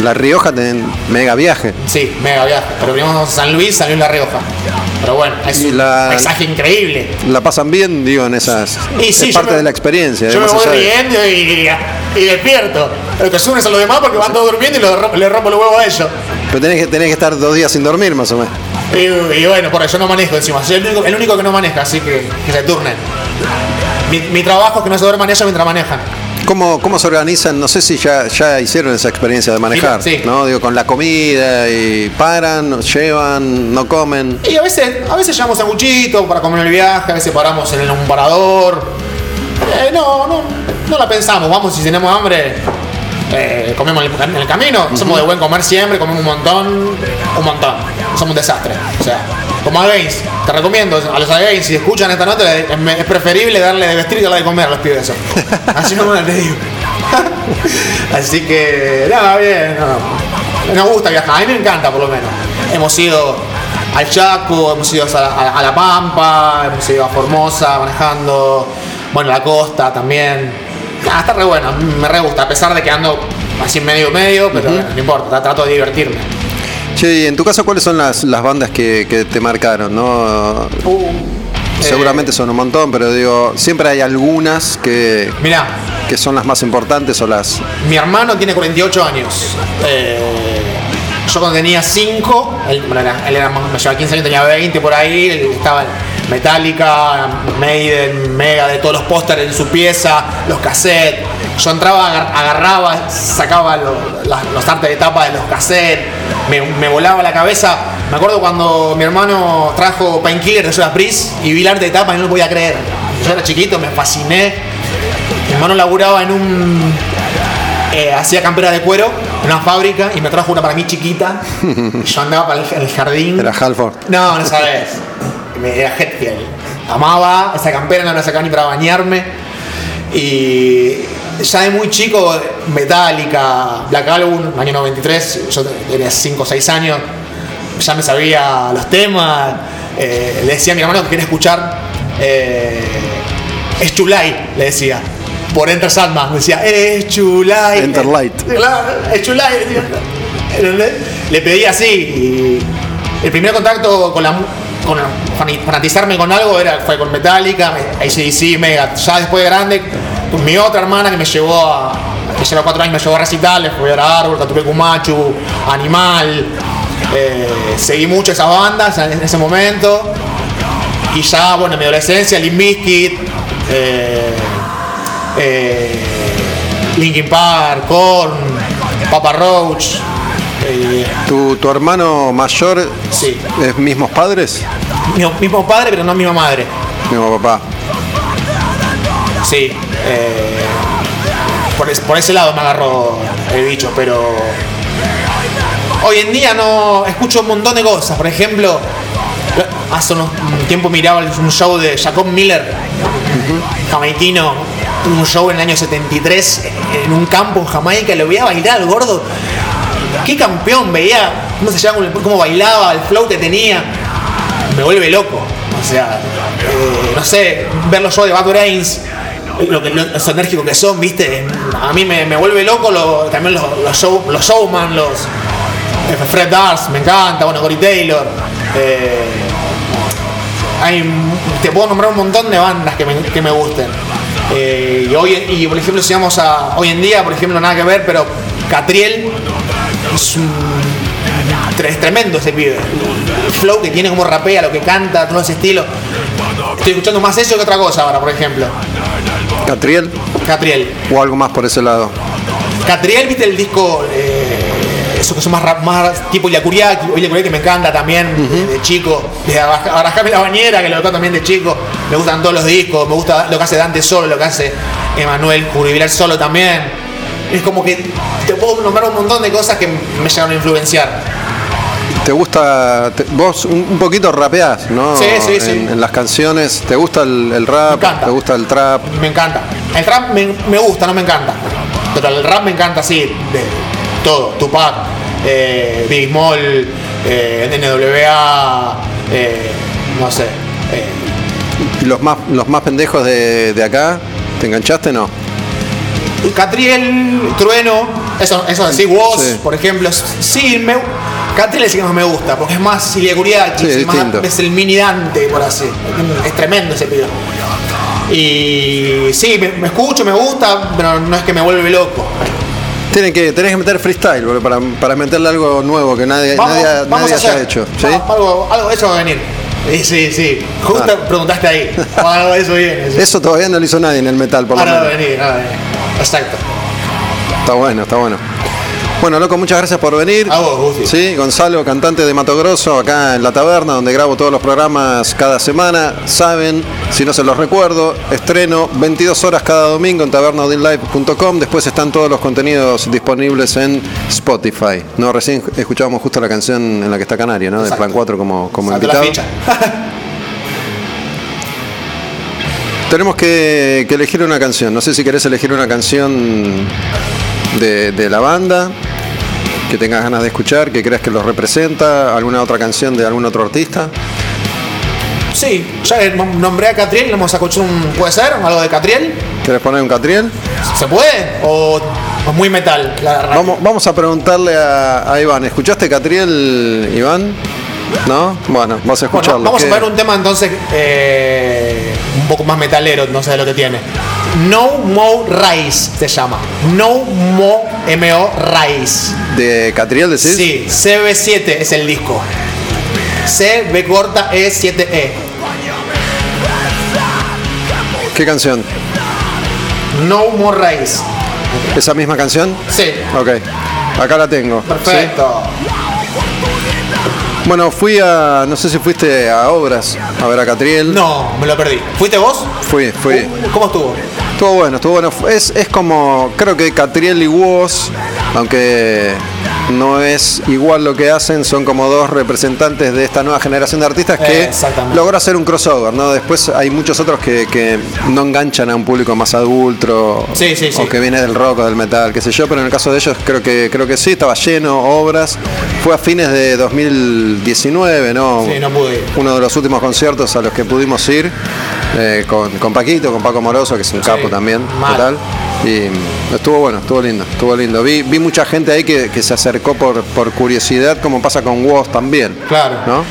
La Rioja tienen mega viaje. Sí, mega viaje. Pero primero a San Luis, San Luis La Rioja. Pero bueno, es Y un la- paisaje increíble. La pasan bien, digo, en esas. Y sí, es parte me- de la experiencia. Yo me voy riendo y, y despierto. Lo que suben son los demás porque van todos durmiendo y lo le rompo los huevos a ellos. Pero tenés que, tenés que estar dos días sin dormir, más o menos. Y, y bueno, por eso no manejo encima. Soy el único, el único que no maneja, así que, que se turnen. Mi, mi trabajo es que no se duerman ellos mientras manejan. ¿Cómo, ¿Cómo se organizan? No sé si ya, ya hicieron esa experiencia de manejar, Sí. ¿no? Digo, con la comida y paran, llevan, no comen. Y a veces, a veces llevamos sanguchito para comer en el viaje, a veces paramos en un parador. Eh, no, no, no la pensamos. Vamos, si tenemos hambre, eh, comemos en el, camino. Somos de buen comer siempre, comemos un montón, un montón. Somos un desastre. O sea, como Against. Te recomiendo a los Against, si escuchan esta nota, es, preferible darle de vestir que darle de comer a los pibes eso. Así no te digo. Así que, nada, bien. no. Nos gusta viajar, a mí me encanta por lo menos. Hemos ido al Chaco, hemos ido a la, a la Pampa, hemos ido a Formosa manejando, bueno, la costa también. Ah, está re bueno, me re gusta, a pesar de que ando así medio medio, pero bueno, no importa, trato de divertirme. Che, y en tu caso, ¿cuáles son las, las bandas que, que te marcaron? ¿no? Seguramente Eh, son un montón, pero digo, siempre hay algunas que, Mirá, que son las más importantes o las. mi hermano tiene 48 años. Eh, yo cuando tenía 5, él, bueno, era- él era más- me llevaba 15 años, tenía 20 por ahí, él estaba Metallica, Maiden, Mega, de todos los pósteres en su pieza, los cassettes. Yo entraba, agar- agarraba, sacaba lo- las- los artes de tapa de los cassettes, me, me volaba la cabeza. Me acuerdo cuando mi hermano trajo Painkiller de Judas Priest y vi el arte de tapa y no lo podía creer. Yo era chiquito, me fasciné. Mi hermano laburaba en un. eh, hacía campera de cuero en una fábrica y me trajo una para mí chiquita. Yo andaba para el, el jardín. Era Halford. No, no sabes. Me- Era Hetfield. Amaba esa campera, no la sacaba ni para bañarme. Y ya de muy chico, Metallica, Black Album, año 93, yo tenía 5 o 6 años, ya me sabía los temas. eh, le decía a mi hermano que quería escuchar. eh, es Chulay, le decía. Por Enter Sandman, me decía, es Chulay. Enter Light. Claro, es Chulay. Le pedí así. Y el primer contacto con la fanatizarme con algo era, fue con Metallica, ACDC, Mega. Ya después de grande, con mi otra hermana que me llevó a. que lleva cuatro años me llevó a recitales, fui a ver Árbol, Catupecu Machu, Animal. eh, seguí mucho esas bandas en ese momento. Y ya, bueno, en mi adolescencia, Limp Bizkit, eh, eh, Linkin Park, Korn, Papa Roach. Eh, ¿Tu, tu hermano mayor Sí. es mismos padres? mi mismo padre, pero no misma madre. Mismo papá. Sí. eh, por, es- por ese lado me agarró el bicho, pero. Hoy en día no escucho un montón de cosas. Por ejemplo, hace unos- un tiempo miraba un show de Jacob Miller, jamaiquino, un show en el año 73 en un campo en Jamaica. Lo veía bailar al gordo. Qué campeón, veía cómo se llama, cómo bailaba, el flow que tenía. Me vuelve loco. O sea, eh, no sé, ver los shows de Bad Brains, lo que, lo, los enérgicos que son, viste, a mí me, me vuelve loco lo- también los, los, los showman, los eh, Fred Dars, me encanta, bueno, Cory Taylor. eh, hay, te puedo nombrar un montón de bandas que me, gusten. Y por ejemplo, si vamos a hoy en día, por ejemplo, nada que ver, pero Catriel es un es tremendo ese pibe. El flow que tiene, como rapea, lo que canta, todo ese estilo. Estoy escuchando más eso que otra cosa ahora, por ejemplo. ¿Catriel? Catriel. ¿O algo más por ese lado? Catriel, viste el disco, eh, eso que son más, rap- más tipo Yakuriaki, o Yakuriaki que me encanta también, de, de chico. Arajame la bañera, que lo tocó también de chico. Me gustan todos los discos, me gusta lo que hace Dante solo, lo que hace Emanuel Curibilar solo también. Es como que te puedo nombrar un montón de cosas que me llegaron a influenciar. ¿Te gusta, te- vos un, poquito rapeás, ¿no? Sí, sí, sí. En, en las canciones, ¿te gusta el, el rap? Me encanta. ¿Te gusta el trap? Me encanta. El rap me, me gusta, no me encanta. Pero el rap me encanta, sí, de todo. Tupac, eh, Big Small, eh, NWA, eh, no sé. eh, ¿Y los más, los más pendejos de, de acá? ¿Te enganchaste no? Catriel, Trueno, eso, eso así, Woz, Sí. por ejemplo. Sí, me, Catriel es el que más me gusta, porque es más Silvia Curiachi, Sí, es, el mini Dante, por así. Es tremendo ese pibe. Y sí, me, me escucho, me gusta, pero no es que me vuelve loco. Tienen que, tenés que meter freestyle para, para meterle algo nuevo que nadie, Vamos, nadie, vamos nadie haya hacer. hecho. ¿sí? Vamos, algo, algo de eso va a venir. Sí, sí, sí. Justo Ah. preguntaste ahí. Algo de eso viene. sí. Eso todavía no lo hizo nadie en el metal, por lo Ahora va a menos. venir, ahora va a venir. Exacto. Está bueno, está bueno. Bueno, loco, muchas gracias por venir. A vos, Gusti. Sí, Gonzalo, cantante de Mato Grosso, acá en la taberna, donde grabo todos los programas cada semana. Saben, si no se los recuerdo, estreno 22 horas cada domingo en tabernaudinlive.com. Después están todos los contenidos disponibles en Spotify. No, recién escuchábamos justo la canción en la que está Canario, ¿no? De Exacto. Plan 4 como, como Saltó la invitado. ficha. Tenemos que, que elegir una canción. No sé si querés elegir una canción de, de la banda que tengas ganas de escuchar, que creas que los representa, alguna otra canción de algún otro artista. Sí, ya nombré a Catriel, le vamos a escuchar un. ¿Puede ser? ¿Algo de Catriel? ¿Querés poner un Catriel? ¿Se puede? ¿O es muy metal? La- Vamos, vamos a preguntarle a, a Iván. ¿Escuchaste Catriel, Iván? ¿No? Bueno, vas a Bueno, escucharlo. vamos a ¿Qué- poner un tema entonces eh, un poco más metalero, no sé de lo que tiene. No Mo Rise se llama. No Mo M-O Rise. ¿De Catriel decís? Sí, CB7 es el disco. C, B corta, E, 7E. ¿Qué canción? No More Rise. ¿Esa misma canción? Sí, Ok. Acá la tengo. ¿sí? Bueno, fui a. No sé si fuiste a Obras a ver a Catriel. No, me lo perdí. ¿Fuiste vos? Fui, fui. Uh, ¿Cómo estuvo? Estuvo bueno, estuvo bueno. Es, es como, creo que Catriel y Woz, aunque no es igual lo que hacen, son como dos representantes de esta nueva generación de artistas que logró hacer un crossover, ¿no? Después hay muchos otros que, que no enganchan a un público más adulto Sí, sí, sí. o que viene del rock o del metal, qué sé yo, pero en el caso de ellos creo que creo que sí, estaba lleno, obras. Fue a fines de 2019, ¿no? Sí, no pude ir. Uno de los últimos conciertos a los que pudimos ir eh, con, con Paquito, con Paco Moroso, que es un capo también, mal. total. Y estuvo bueno, estuvo lindo, estuvo lindo. Vi, vi mucha gente ahí que, que se acercó por, por curiosidad, como pasa con Woz también. Claro. ¿no?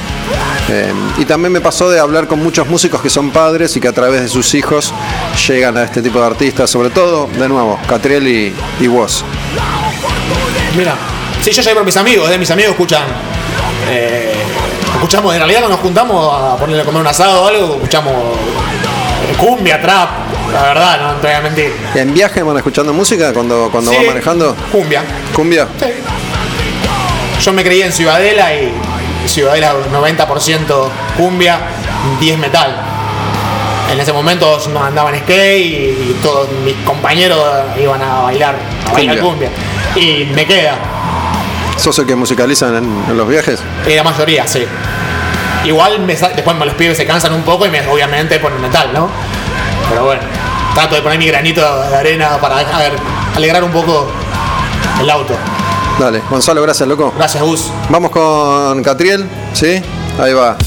Eh, y también me pasó de hablar con muchos músicos que son padres y que a través de sus hijos llegan a este tipo de artistas, sobre todo, de nuevo, Catriel y, y Woz. Mira, sí, yo llegué por mis amigos, de mis amigos escuchan. eh, escuchamos, en realidad cuando nos juntamos a ponerle a comer un asado o algo, escuchamos eh, cumbia, trap, la verdad, no te voy a mentir. ¿En viaje van escuchando música cuando, cuando Sí, van manejando? Cumbia. ¿Cumbia? Sí. Yo me creí en Ciudadela y Ciudadela 90% cumbia, 10 metal. En ese momento yo andaba en skate y, todos mis compañeros iban a bailar, a bailar Cumbia. Y me queda. ¿Sos el que musicalizan en, en los viajes? Y la mayoría, sí. Igual me después los pibes se cansan un poco y me, obviamente ponen metal, ¿no? Pero bueno, trato de poner mi granito de arena para alegrar un poco el auto. Dale, Gonzalo, gracias, loco. Gracias, Gus. Vamos con Catriel, ¿sí? Ahí va.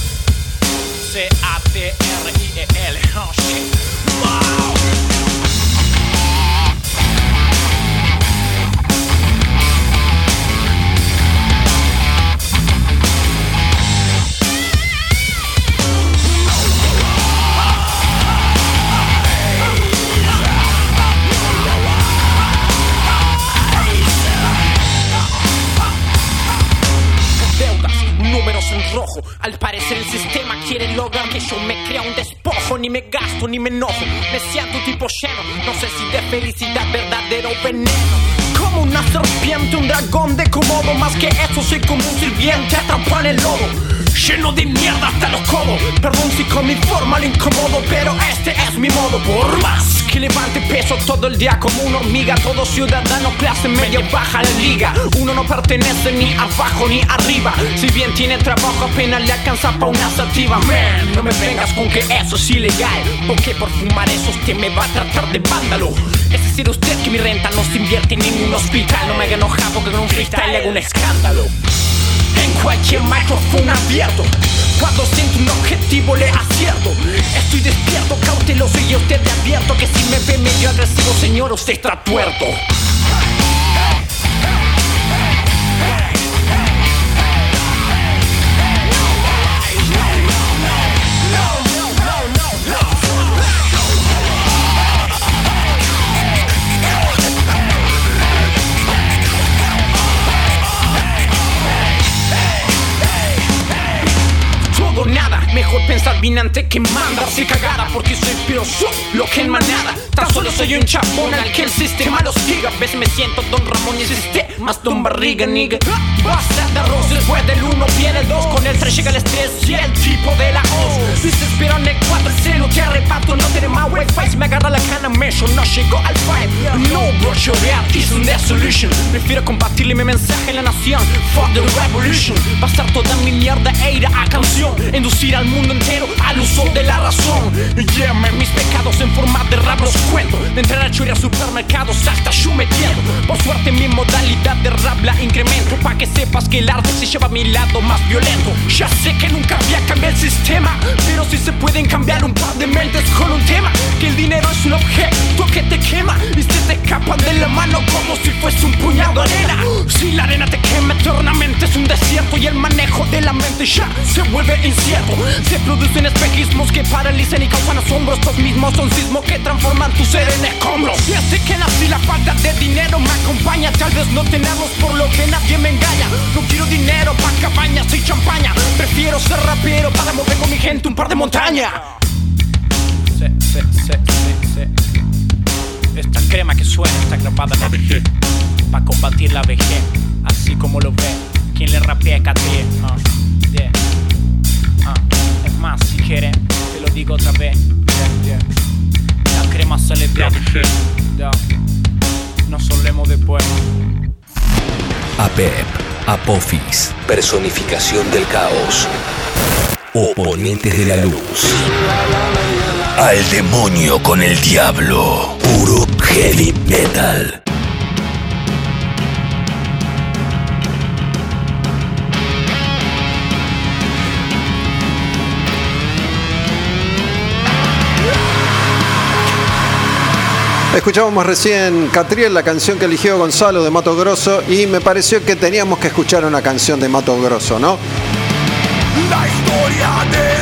Que yo me crea un despojo. Ni me gasto ni me enojo. Me siento tipo lleno. No sé si de felicidad, verdadero veneno. Como una serpiente, un dragón de comodo. Más que eso, soy como un sirviente atrapado en el lodo. Lleno de mierda hasta los codos. Perdón si con mi forma le incomodo, pero este es mi modo. Por más que levante peso todo el día como una hormiga, todo ciudadano clase media baja la liga. Uno no pertenece ni abajo ni arriba. Si bien tiene trabajo, apenas le alcanza pa' una sativa. Man, no me vengas con que eso es ilegal. Porque por fumar eso usted me va a tratar de vándalo. Es decir, usted que mi renta no se invierte en ningún hospital. No me haga enojar porque con un freestyle le hago un escándalo en cualquier micrófono abierto. Cuando siento un objetivo le acierto. Estoy despierto, cauteloso y usted le advierto que si me ve medio agresivo, señor, usted está tuerto. Todo o nada, mejor pensar caminante que manda se cagada porque soy pero lo que en manada. Tan solo soy un chapón al que el sistema los diga. A veces me siento Don Ramón y el sistema Don Barriga, nigga. Basta de arroz, después del uno viene el dos. Con el 3 llega el estrés y el tipo de la hoz. Desespero en el 4, el celo te arrebato. No tiene más wifi, si me agarra la cana, me yo no llego al 5. No, bro, llorar is the solution. Prefiero compartirle mi mensaje a la nación. Fuck the revolution. Pasar toda mi mierda e ir a canción. Inducir al mundo al uso de la razón. Llame mis pecados en forma de rap los cuento. De entrar a chorrear supermercados hasta yo me pierdo. Por suerte mi modalidad de rap la incremento. Pa' que sepas que el arte se lleva a mi lado más violento. Ya sé que nunca había cambiado el sistema. Pero si se pueden cambiar un par de mentes con un tema. Que el dinero es un objeto que te quema. Y se te escapan de la mano como si fuese un puñado de arena. Si la arena te quema eternamente es un desierto. Y el manejo de la mente ya se vuelve incierto. Se producen espejismos que paralizan y causan asombro. Estos mismos son sismos que transforman tu ser en escombros. Y así que nací la falta de dinero me acompaña. Tal vez no tenemos por lo que nadie me engaña. No quiero dinero pa' cabañas y champaña. Prefiero ser rapero para mover con mi gente un par de montañas. Sí, sí, sí. Esta crema que suena está grabada la vejez Pa' combatir la vejez, así como lo ve Quien le rapea KT ah, yeah. Más, si quieren, te lo digo otra vez yeah, yeah. La crema se le ve Ya. No solemos después APEP, Apophis, personificación del caos. Oponentes de la luz. Al demonio con el diablo. Puro heavy metal. Escuchábamos recién Catriel, la canción que eligió Gonzalo de Mato Grosso, y me pareció que teníamos que escuchar una canción de Mato Grosso, ¿no? La historia de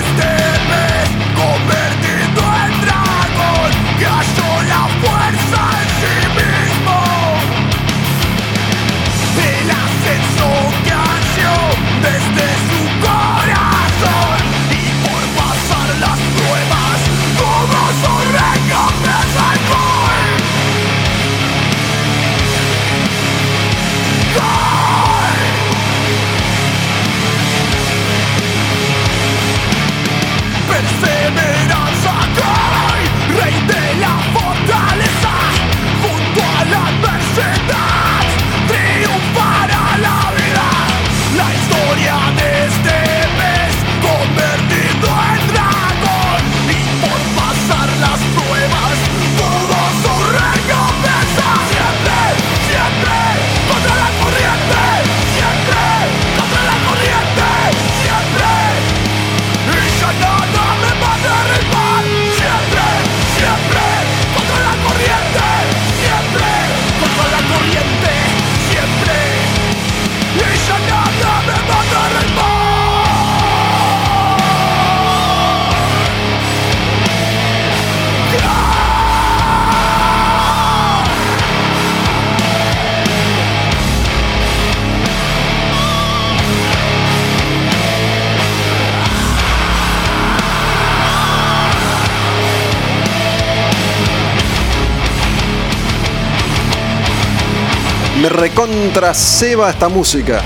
Me recontra ceba esta música.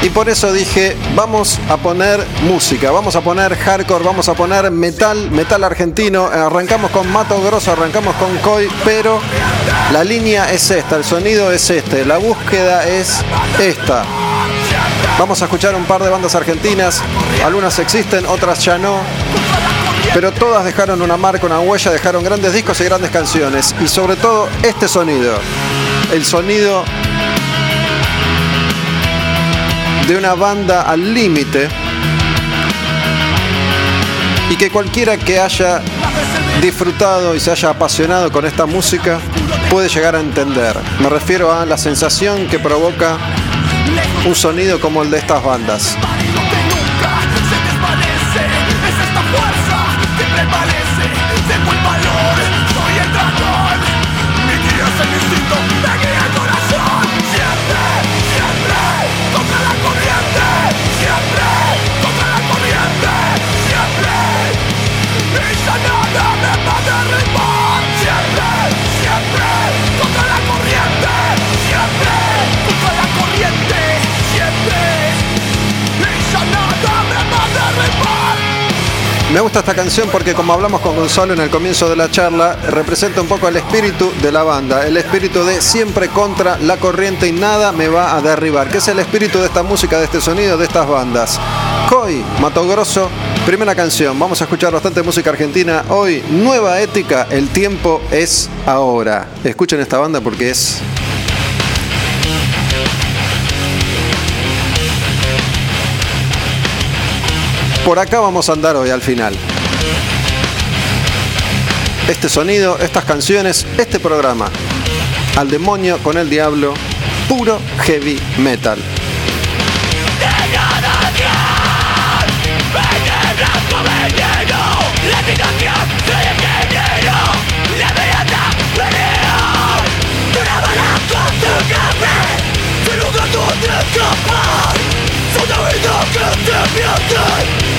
Y por eso dije, vamos a poner música, vamos a poner hardcore, vamos a poner metal, metal argentino. Arrancamos con Mato Grosso, arrancamos con Koi, pero la línea es esta, el sonido es este, la búsqueda es esta. Vamos a escuchar un par de bandas argentinas, algunas existen, otras ya no. Pero todas dejaron una marca, una huella, dejaron grandes discos y grandes canciones. Y sobre todo este sonido. El sonido de una banda al límite. Y que cualquiera que haya disfrutado y se haya apasionado con esta música puede llegar a entender. Me refiero a la sensación que provoca un sonido como el de estas bandas. Me gusta esta canción porque como hablamos con Gonzalo en el comienzo de la charla, representa un poco el espíritu de la banda, el espíritu de siempre contra la corriente y nada me va a derribar, que es el espíritu de esta música, de este sonido, de estas bandas. Coy, Mato Grosso, primera canción, vamos a escuchar bastante música argentina hoy, nueva ética, el tiempo es ahora. Escuchen esta banda porque es Por acá vamos a andar hoy al final. Este sonido, estas canciones, este programa. Al demonio con el diablo, puro heavy metal.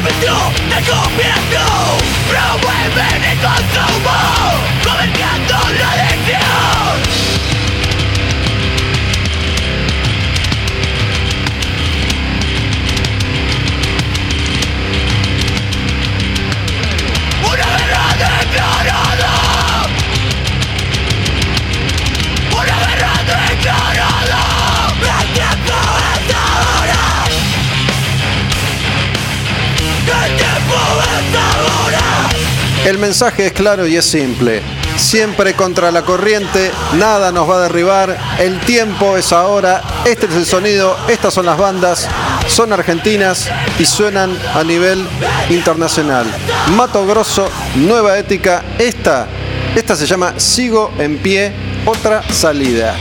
No, te copio. No voy a venir con combo. El mensaje es claro y es simple. Siempre contra la corriente, nada nos va a derribar, el tiempo es ahora, este es el sonido, estas son las bandas, son argentinas y suenan a nivel internacional. Mato Grosso, nueva ética, esta, esta se llama Sigo en pie, otra salida.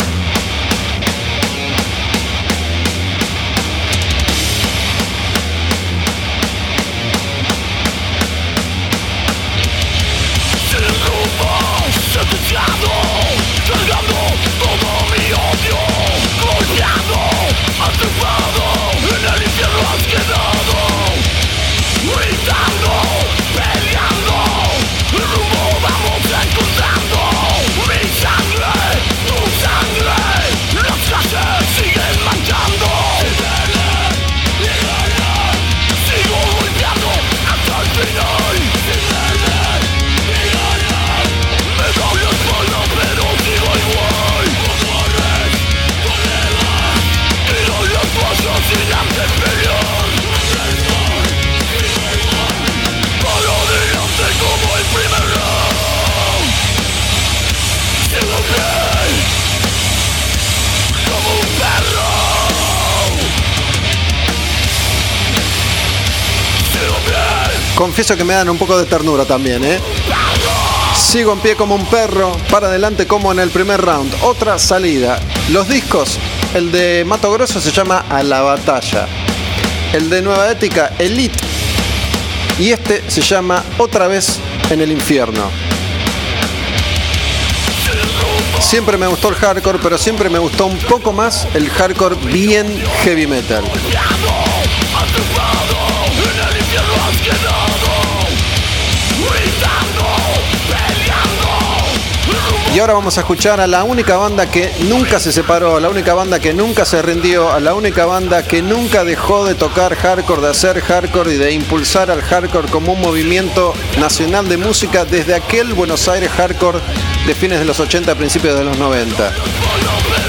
Confieso que me dan un poco de ternura también, ¿eh? Sigo en pie como un perro, para adelante como en el primer round. Otra salida. Los discos, el de Mato Grosso se llama A la Batalla. El de Nueva Ética, Elite. Y este se llama Otra vez en el infierno. Siempre me gustó el hardcore, pero siempre me gustó un poco más el hardcore bien heavy metal. Y ahora vamos a escuchar a la única banda que nunca se separó, a la única banda que nunca se rindió, a la única banda que nunca dejó de tocar hardcore, de hacer hardcore y de impulsar al hardcore como un movimiento nacional de música desde aquel Buenos Aires hardcore de fines de los 80, principios de los 90.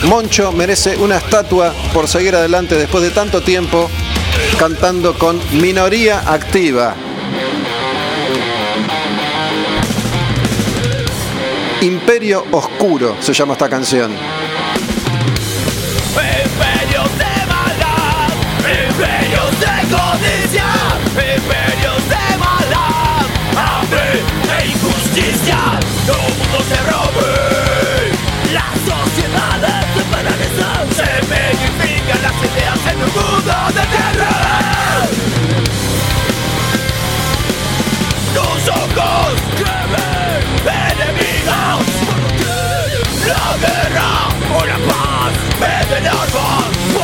Moncho merece una estatua por seguir adelante después de tanto tiempo cantando con minoría activa. Imperio Oscuro se llama esta canción. Imperios de maldad, imperios de codicia, imperios de maldad, hambre e injusticia. Todo mundo se robe, la sociedad se paraliza, se magnifican las ideas en un mundo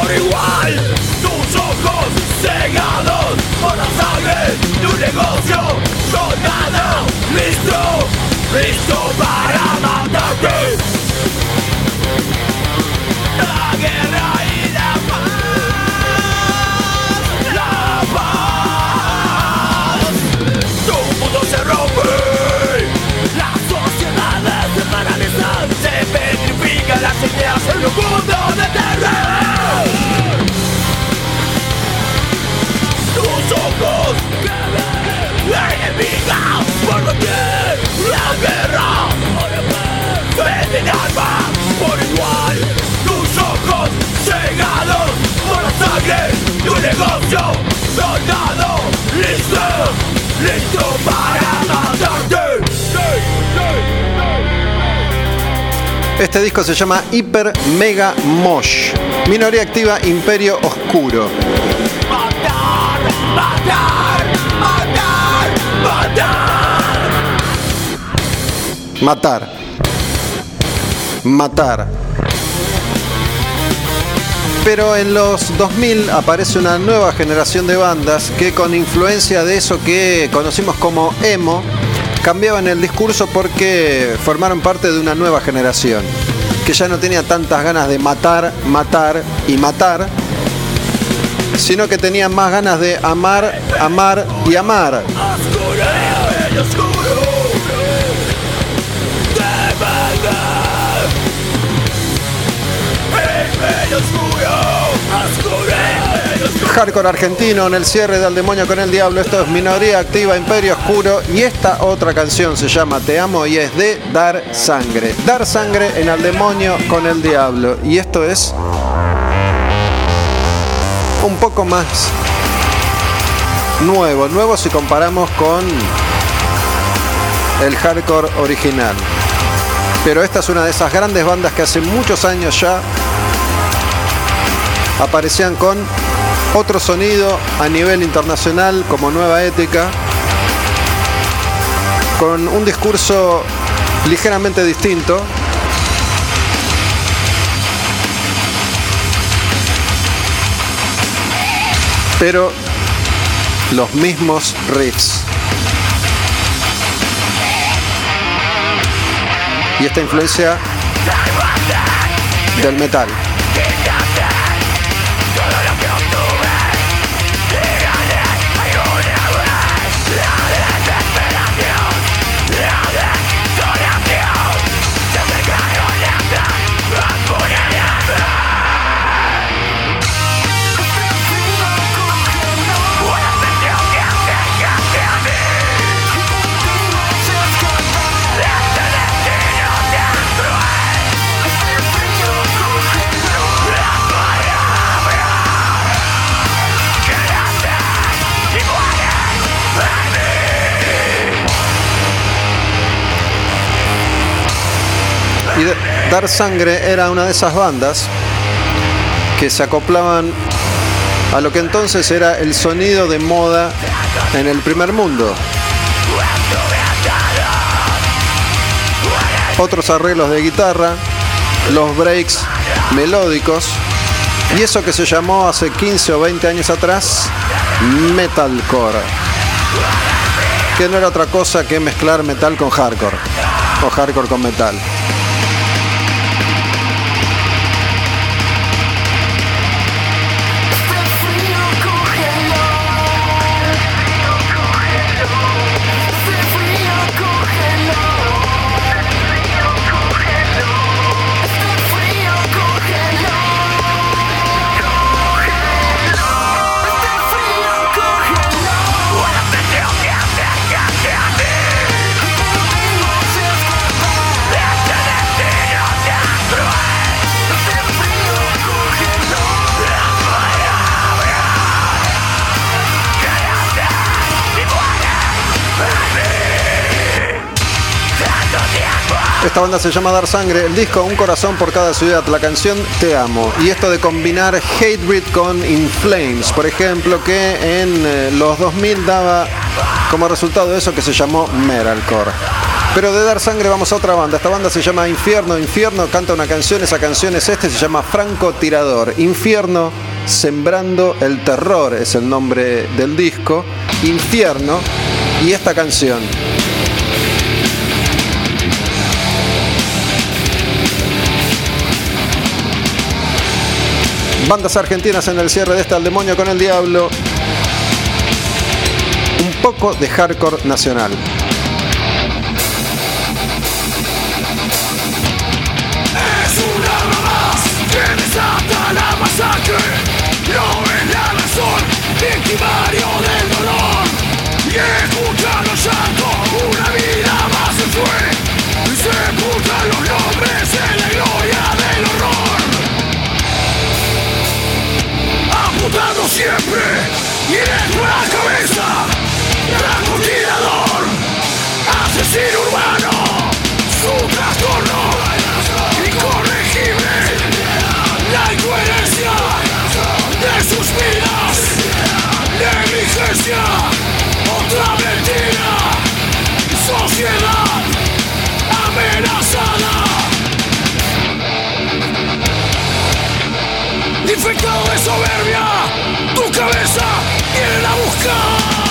por igual. Tus ojos cegados por la sangre de un negocio. Soldado Listo, listo para matarte. La guerra y la paz, la paz. Tu mundo se rompe. Las sociedades se paralizan Se petrifican las ideas en el mundo enemiga por doquier la guerra Fe mi alma por igual tus ojos cegados por la sangre de un negocio soldado listo listo para matarte Este disco se llama Hyper Mega Mosh. Minoría activa Imperio Oscuro. matar matar matar Matar. Pero en los 2000 aparece una nueva generación de bandas que con influencia de eso que conocimos como emo, cambiaban el discurso porque formaron parte de una nueva generación, que ya no tenía tantas ganas de matar, matar y matar, sino que tenían más ganas de amar, amar y amar. Hardcore argentino en el cierre del demonio con el diablo. Esto es Minoría Activa, Imperio Oscuro. Y esta otra canción se llama Te amo y es de Dar Sangre. Dar Sangre en el demonio con el diablo. Y esto es un poco más nuevo. Nuevo si comparamos con el hardcore original. Pero esta es una de esas grandes bandas que hace muchos años ya aparecían con otro sonido a nivel internacional como Nueva Ética, con un discurso ligeramente distinto. Pero los mismos riffs. Y esta influencia del metal. Dar Sangre era una de esas bandas que se acoplaban a lo que entonces era el sonido de moda en el primer mundo. Otros arreglos de guitarra, los breaks melódicos y eso que se llamó hace 15 o 20 años atrás metalcore, que no era otra cosa que mezclar metal con hardcore o hardcore con metal. Esta banda se llama Dar Sangre, el disco Un corazón por cada ciudad, la canción Te amo. Y esto de combinar Hatebreed con In Flames, por ejemplo, que en eh, los 2000 daba como resultado eso que se llamó Metalcore. Pero de Dar Sangre vamos a otra banda. Esta banda se llama Infierno. Infierno canta una canción, esa canción es este, se llama Franco Tirador. Infierno, sembrando el terror es el nombre del disco. Infierno y esta canción. Bandas argentinas en el cierre de esta El Demonio con el Diablo. Un poco de hardcore nacional. Y dentro de la cabeza, francotirador, asesino urbano, su trastorno incorregible, la incoherencia de sus vidas, negligencia, otra mentira, sociedad amenazada. Infectado de soberbia, cabeza vienen a buscar.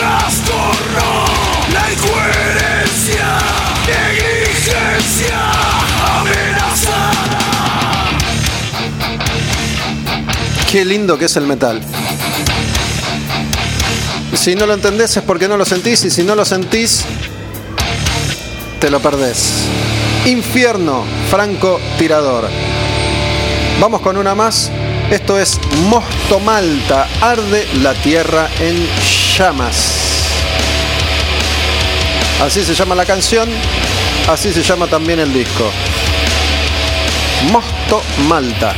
Trastorno, la incoherencia, negligencia amenazada. Qué lindo que es el metal. Si no lo entendés es porque no lo sentís y si no lo sentís, te lo perdés. Infierno, Franco Tirador. Vamos con una más. Esto es Mosto Malta, arde la tierra en llamas. Así se llama la canción, así se llama también el disco. Mosto Malta.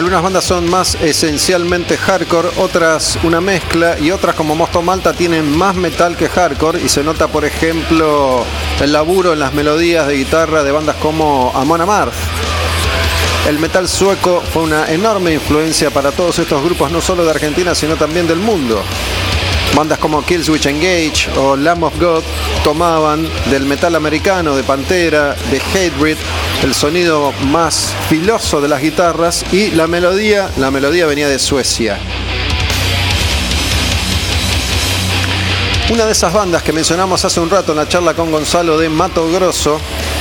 Algunas bandas son más esencialmente hardcore, otras una mezcla y otras como Mosto Malta tienen más metal que hardcore y se nota por ejemplo el laburo en las melodías de guitarra de bandas como Amon Amarth. El metal sueco fue una enorme influencia para todos estos grupos, no solo de Argentina, sino también del mundo. Bandas como Killswitch Engage o Lamb of God tomaban del metal americano, de Pantera, de Hatebreed, el sonido más filoso de las guitarras y la melodía, la melodía venía de Suecia. Una de esas bandas que mencionamos hace un rato en la charla con Gonzalo de Mato Grosso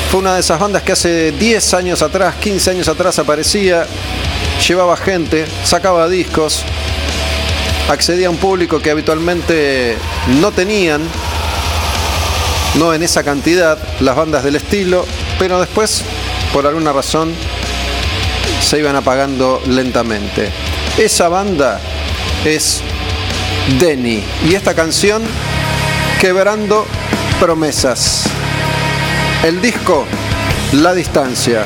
fue una de esas bandas que hace 10 años atrás, 15 años atrás aparecía, llevaba gente, sacaba discos, accedía a un público que habitualmente no tenían, no en esa cantidad, las bandas del estilo, pero después, por alguna razón, se iban apagando lentamente. Esa banda es Denny y esta canción, Quebrando Promesas. El disco La Distancia.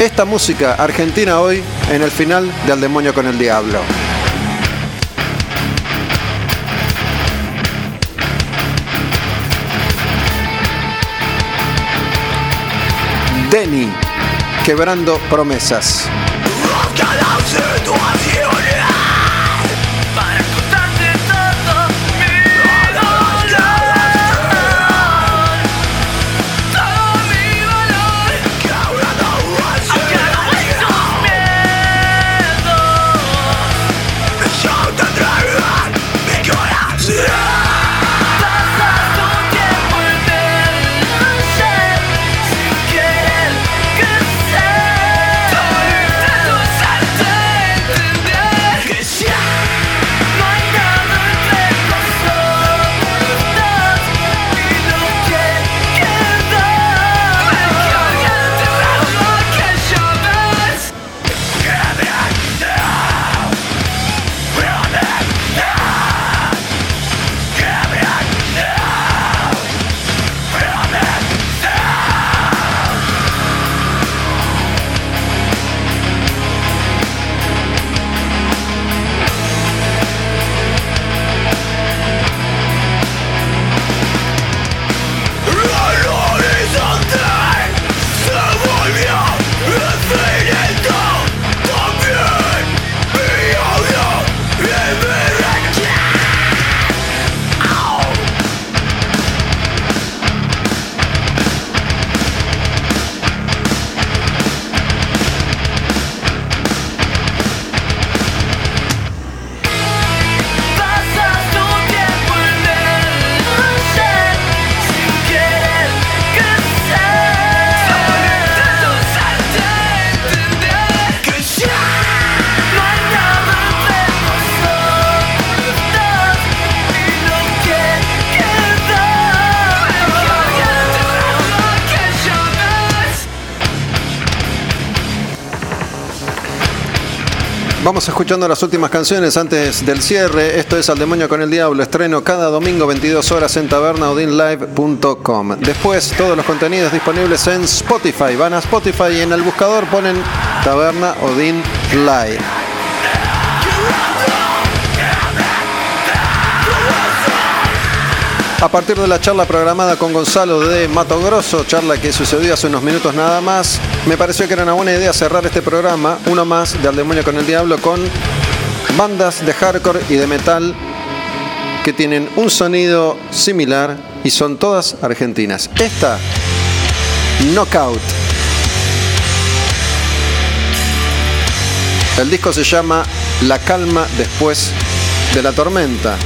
Esta música argentina hoy en el final de Al Demonio con el Diablo. Denny, quebrando promesas. Escuchando las últimas canciones antes del cierre. Esto es Al Demonio con el Diablo. Estreno cada domingo 22 horas en tabernaodinlive.com. Después todos los contenidos disponibles en Spotify. Van a Spotify y en el buscador ponen Taberna Odin Live. A partir de la charla programada con Gonzalo de Mato Grosso, charla que sucedió hace unos minutos nada más, me pareció que era una buena idea cerrar este programa, uno más de Al Demonio con el Diablo, con bandas de hardcore y de metal que tienen un sonido similar y son todas argentinas. Esta, Knockout. El disco se llama La calma después de la tormenta.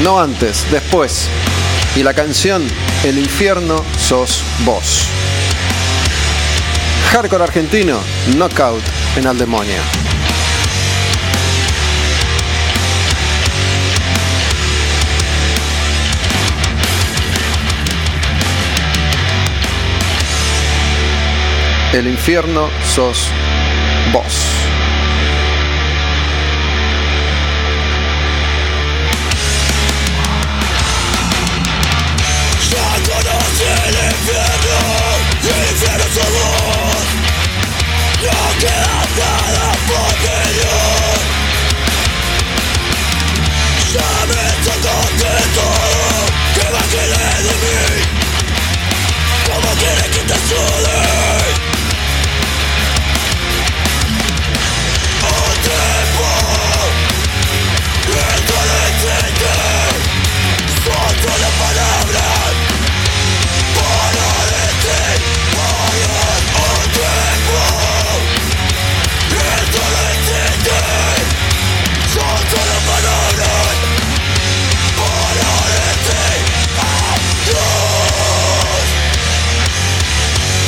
No antes, después. Y la canción El infierno sos vos. Hardcore argentino, Knockout en Al Demonio. El infierno sos vos.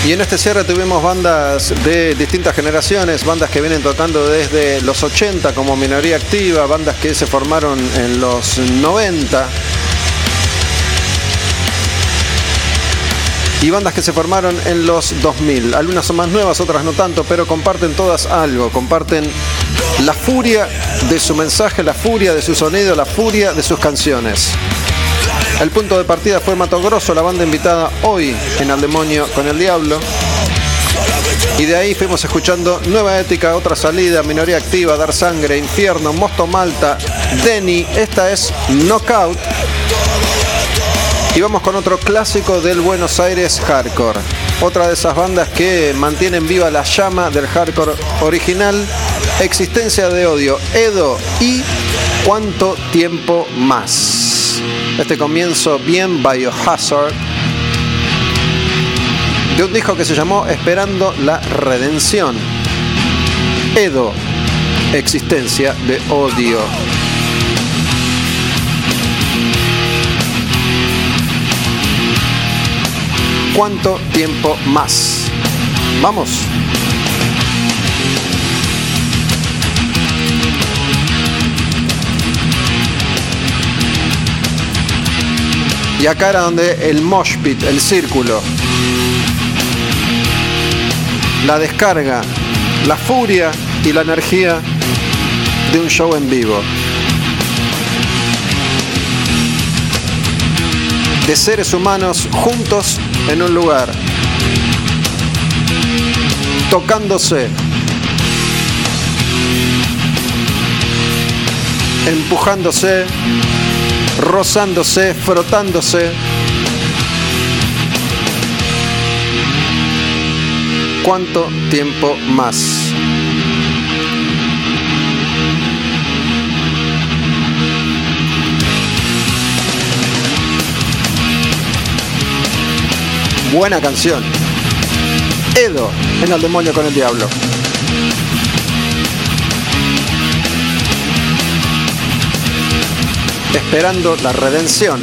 Y en este cierre tuvimos bandas de distintas generaciones, bandas que vienen tocando desde los 80 como minoría activa, bandas que se formaron en los 90 y bandas que se formaron en los 2000. Algunas son más nuevas, otras no tanto, pero comparten todas algo, comparten la furia de su mensaje, la furia de su sonido, la furia de sus canciones. El punto de partida fue Mato Grosso, la banda invitada hoy en Al Demonio con el Diablo. Y de ahí fuimos escuchando Nueva Ética, Otra Salida, Minoría Activa, Dar Sangre, Infierno, Mosto Malta, Denny. Esta es Knockout. Y vamos con otro clásico del Buenos Aires Hardcore. Otra de esas bandas que mantienen viva la llama del hardcore original. Existencia de odio, Edo y cuánto tiempo más. Este comienzo bien Biohazard de un disco que se llamó Esperando la Redención. Edo, existencia de odio. ¿Cuánto tiempo más? Vamos. Y acá era donde el mosh pit, el círculo, la descarga, la furia y la energía de un show en vivo. De seres humanos juntos en un lugar, tocándose, empujándose, rozándose, frotándose. ¿Cuánto tiempo más? Buena canción. Edo en El demonio con el diablo. Esperando la redención.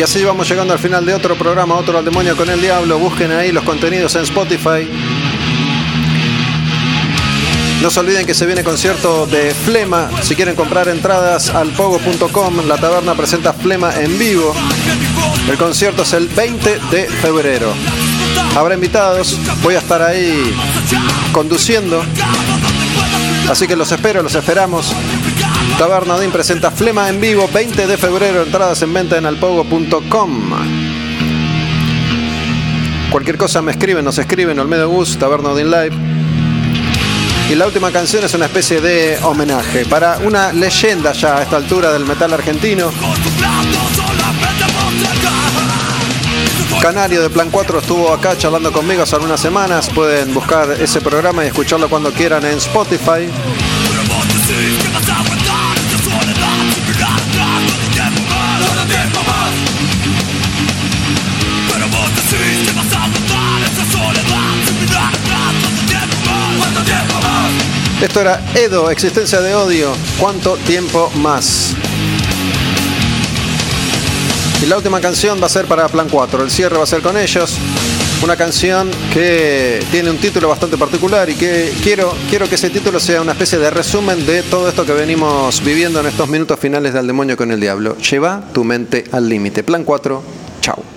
Y así vamos llegando al final de otro programa, otro al demonio con el diablo. Busquen ahí los contenidos en Spotify. No se olviden que se viene concierto de Flema. Si quieren comprar entradas al pogo.com, la taberna presenta Flema en vivo. El concierto es el 20 de febrero. Habrá invitados, voy a estar ahí conduciendo. Así que los espero, los esperamos. Taberna presenta Flema en vivo, 20 de febrero, entradas en venta en alpogo.com. Cualquier cosa me escriben, nos escriben, Olmedo Gus, Taberna Odín Live. Y la última canción es una especie de homenaje para una leyenda ya a esta altura del metal argentino. Canario de Plan 4 estuvo acá charlando conmigo hace algunas semanas. Pueden buscar ese programa y escucharlo cuando quieran en Spotify. Esto era Edo, Existencia de Odio. ¿Cuánto tiempo más? Y la última canción va a ser para Plan 4. El cierre va a ser con ellos. Una canción que tiene un título bastante particular y que quiero, quiero que ese título sea una especie de resumen de todo esto que venimos viviendo en estos minutos finales del demonio con el diablo. Lleva tu mente al límite. Plan 4. Chao.